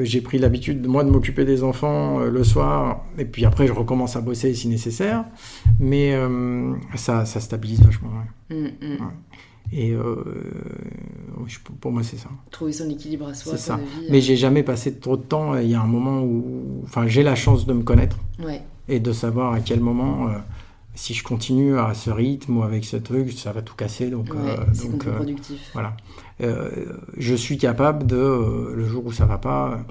j'ai pris l'habitude moi de m'occuper des enfants le soir, et puis après je recommence à bosser si nécessaire, mais ça, ça, stabilise vachement. Mm, mm. Et pour moi, c'est ça. Trouver son équilibre à soi. C'est ça. Mais j'ai jamais passé trop de temps. Il y a un moment où, enfin, j'ai la chance de me connaître et de savoir à quel moment si je continue à ce rythme ou avec ce truc, ça va tout casser. Donc, euh, donc euh, voilà. Euh, je suis capable de, le jour où ça va pas,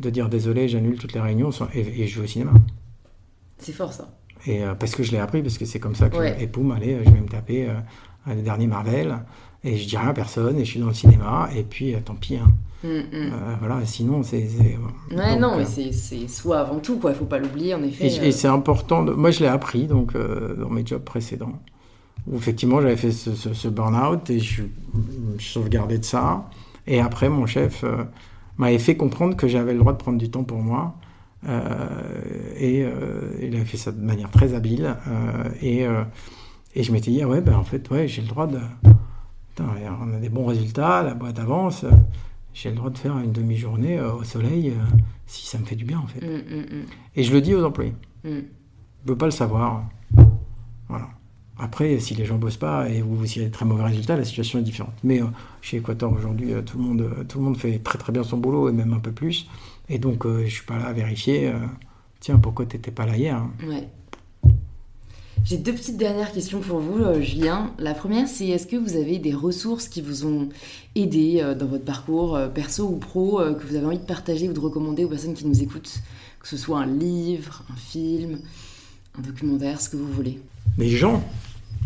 de dire désolé, j'annule toutes les réunions et, je vais au cinéma. C'est fort ça. Et parce que je l'ai appris, parce que c'est comme ça que je, et poum, allez, je vais me taper le dernier Marvel et je dis rien à personne et je suis dans le cinéma et puis tant pis. Hein. Mm, mm. Euh, voilà, sinon c'est. Ouais, non, mais euh, c'est soi avant tout, quoi. Il faut pas l'oublier, en effet. Et, euh. c'est important. De... Moi, je l'ai appris donc dans mes jobs précédents, où effectivement j'avais fait ce, burn-out et je, me sauvegardais de ça. Et après, mon chef m'avait fait comprendre que j'avais le droit de prendre du temps pour moi. et il avait fait ça de manière très habile. et, et je m'étais dit, ah ouais, ben en fait, ouais, j'ai le droit de. On a des bons résultats, la boîte avance j'ai le droit de faire une demi-journée euh, au soleil euh, si ça me fait du bien en fait. Mm, mm, mm. Et je le dis aux employés. Je ne peux pas le savoir. Voilà. Après, si les gens bossent pas et vous s'il y a des très mauvais résultats, la situation est différente. Mais euh, chez Equator aujourd'hui, tout, le monde, tout le monde fait très très bien son boulot et même un peu plus. Et donc, je ne suis pas là à vérifier. Tiens, pourquoi tu n'étais pas là hier hein ouais. J'ai deux petites dernières questions pour vous, euh, Julien. La première, c'est est-ce que vous avez des ressources qui vous ont aidé euh, dans votre parcours, euh, perso ou pro, que vous avez envie de partager ou de recommander aux personnes qui nous écoutent Que ce soit un livre, un film, un documentaire, ce que vous voulez? Des gens.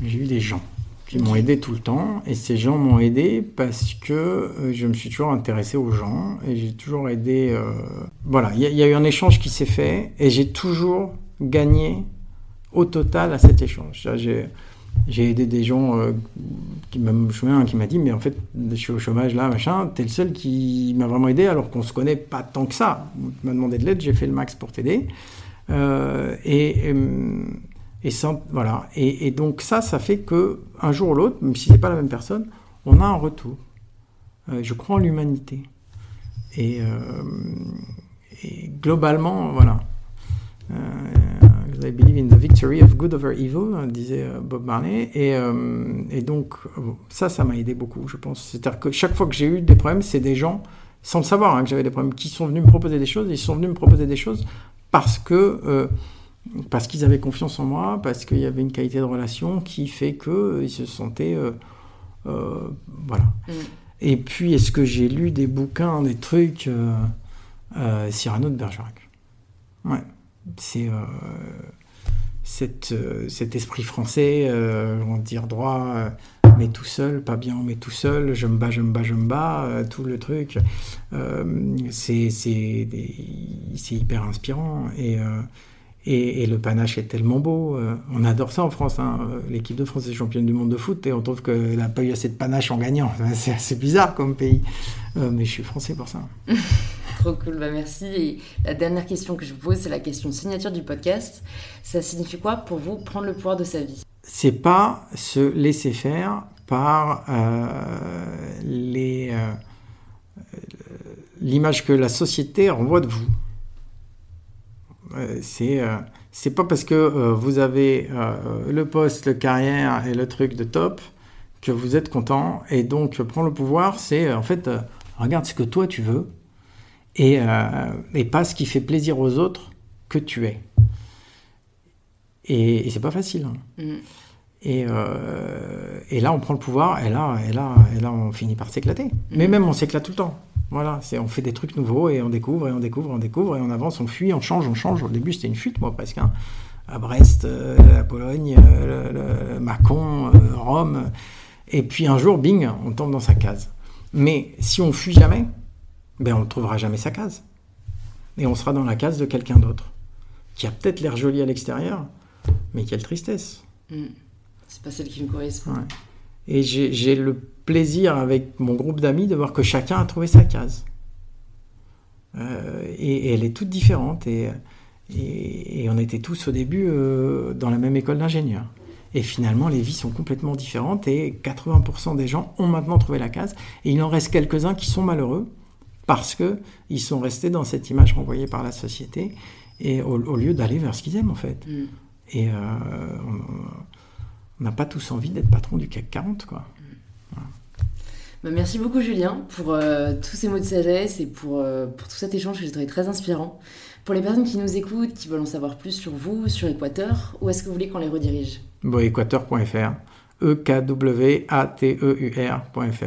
J'ai eu des gens qui m'ont aidé tout le temps. Et ces gens m'ont aidé parce que je me suis toujours intéressé aux gens et j'ai toujours aidé. Voilà, il y, a eu un échange qui s'est fait et j'ai toujours gagné au total à cet échange. J'ai aidé des gens euh, qui souviens qui m'a dit mais en fait je suis au chômage là machin t'es le seul qui m'a vraiment aidé alors qu'on se connaît pas tant que ça. Tu m'as demandé de l'aide j'ai fait le max pour t'aider. Euh, et, euh, et, sans, voilà. Et, donc ça ça fait que un jour ou l'autre même si c'est pas la même personne on a un retour. Je crois en l'humanité. Et, globalement voilà I believe in the victory of good over evil, disait euh, Bob Marley. Et, euh, et donc, ça, ça m'a aidé beaucoup, je pense. C'est-à-dire que chaque fois que j'ai eu des problèmes, c'est des gens, sans le savoir hein, que j'avais des problèmes, qui sont venus me proposer des choses. Ils sont venus me proposer des choses parce que. Euh, parce qu'ils avaient confiance en moi, parce qu'il y avait une qualité de relation qui fait qu'ils se sentaient. voilà. Mm. Et puis, est-ce que j'ai lu des bouquins, des trucs euh, Cyrano de Bergerac? Ouais. C'est cette, cet esprit français, on dire droit, mais tout seul, pas bien, mais tout seul, je me bats, je me bats, je me bats, tout le truc. c'est hyper inspirant. Et et, le panache est tellement beau. Euh, on adore ça en France. Hein. L'équipe de France est championne du monde de foot et on trouve qu'elle n'a pas eu assez de panache en gagnant. [laughs] C'est assez bizarre comme pays. Euh, mais je suis français pour ça. [laughs] Trop cool, bah merci. Et la dernière question que je vous pose, c'est la question signature du podcast. Ça signifie quoi pour vous prendre le pouvoir de sa vie? C'est pas se laisser faire par euh, les l'image que la société renvoie de vous. C'est euh, c'est pas parce que euh, vous avez euh, le poste, le carrière et le truc de top que vous êtes content. Et donc, prendre le pouvoir, c'est en fait, regarde ce que toi tu veux et, et, pas ce qui fait plaisir aux autres que tu es. Et, c'est pas facile. Hein. Mm. Et, et, là, on prend le pouvoir, et là, et là, et là on finit par s'éclater. Mais mm. même, on s'éclate tout le temps. Voilà, c'est on fait des trucs nouveaux et on découvre et on découvre, on découvre et on avance, on fuit, on change, on change. Au début, c'était une fuite, moi, presque. Hein. À Brest, euh, la Pologne, euh, le, Macon, euh, Rome. Et puis un jour, bing, on tombe dans sa case. Mais si on fuit jamais, ben on ne trouvera jamais sa case. Et on sera dans la case de quelqu'un d'autre, qui a peut-être l'air joli à l'extérieur, mais quelle tristesse. Hmm. C'est pas celle qui me correspond. Et j'ai le plaisir avec mon groupe d'amis de voir que chacun a trouvé sa case. Euh, et, elle est toute différente. Et, et, on était tous au début euh, dans la même école d'ingénieurs. Et finalement, les vies sont complètement différentes et 80% des gens ont maintenant trouvé la case. Et il en reste quelques-uns qui sont malheureux parce qu'ils sont restés dans cette image renvoyée par la société et au, lieu d'aller vers ce qu'ils aiment en fait. Mm. Et euh, on n'a pas tous envie d'être patron du CAC 40 quoi. Bah, merci beaucoup Julien pour euh, tous ces mots de sagesse et pour, euh, pour tout cet échange que j'ai trouvé très inspirant. Pour les personnes qui nous écoutent, qui veulent en savoir plus sur vous, sur Équateur, où est-ce que vous voulez qu'on les redirige? Bon, Équateur.fr, E-K-W-A-T-E-U-R.fr,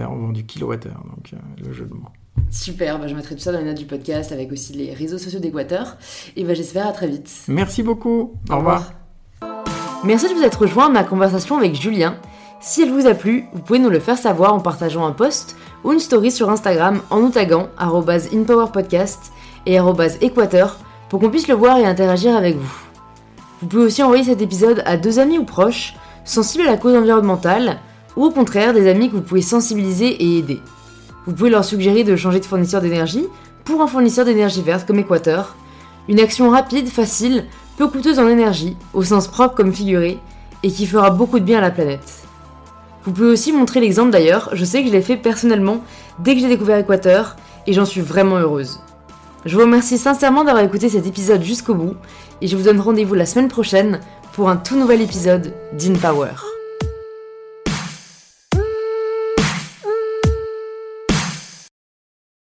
on vend du kilowattheure, donc euh, le jeu de mots. Super, bah, je mettrai tout ça dans les notes du podcast avec aussi les réseaux sociaux d'Équateur. Et bah, j'espère à très vite. Merci beaucoup. Au, revoir. Merci de vous être rejoint à ma conversation avec Julien. Si elle vous a plu, vous pouvez nous le faire savoir en partageant un post ou une story sur Instagram en nous taguant inpowerpodcast et équateur pour qu'on puisse le voir et interagir avec vous. Vous pouvez aussi envoyer cet épisode à deux amis ou proches sensibles à la cause environnementale ou au contraire des amis que vous pouvez sensibiliser et aider. Vous pouvez leur suggérer de changer de fournisseur d'énergie pour un fournisseur d'énergie verte comme Équateur. Une action rapide, facile, peu coûteuse en énergie, au sens propre comme figuré, et qui fera beaucoup de bien à la planète. Vous pouvez aussi montrer l'exemple d'ailleurs, je sais que je l'ai fait personnellement dès que j'ai découvert Équateur et j'en suis vraiment heureuse. Je vous remercie sincèrement d'avoir écouté cet épisode jusqu'au bout et je vous donne rendez-vous la semaine prochaine pour un tout nouvel épisode d'InPower.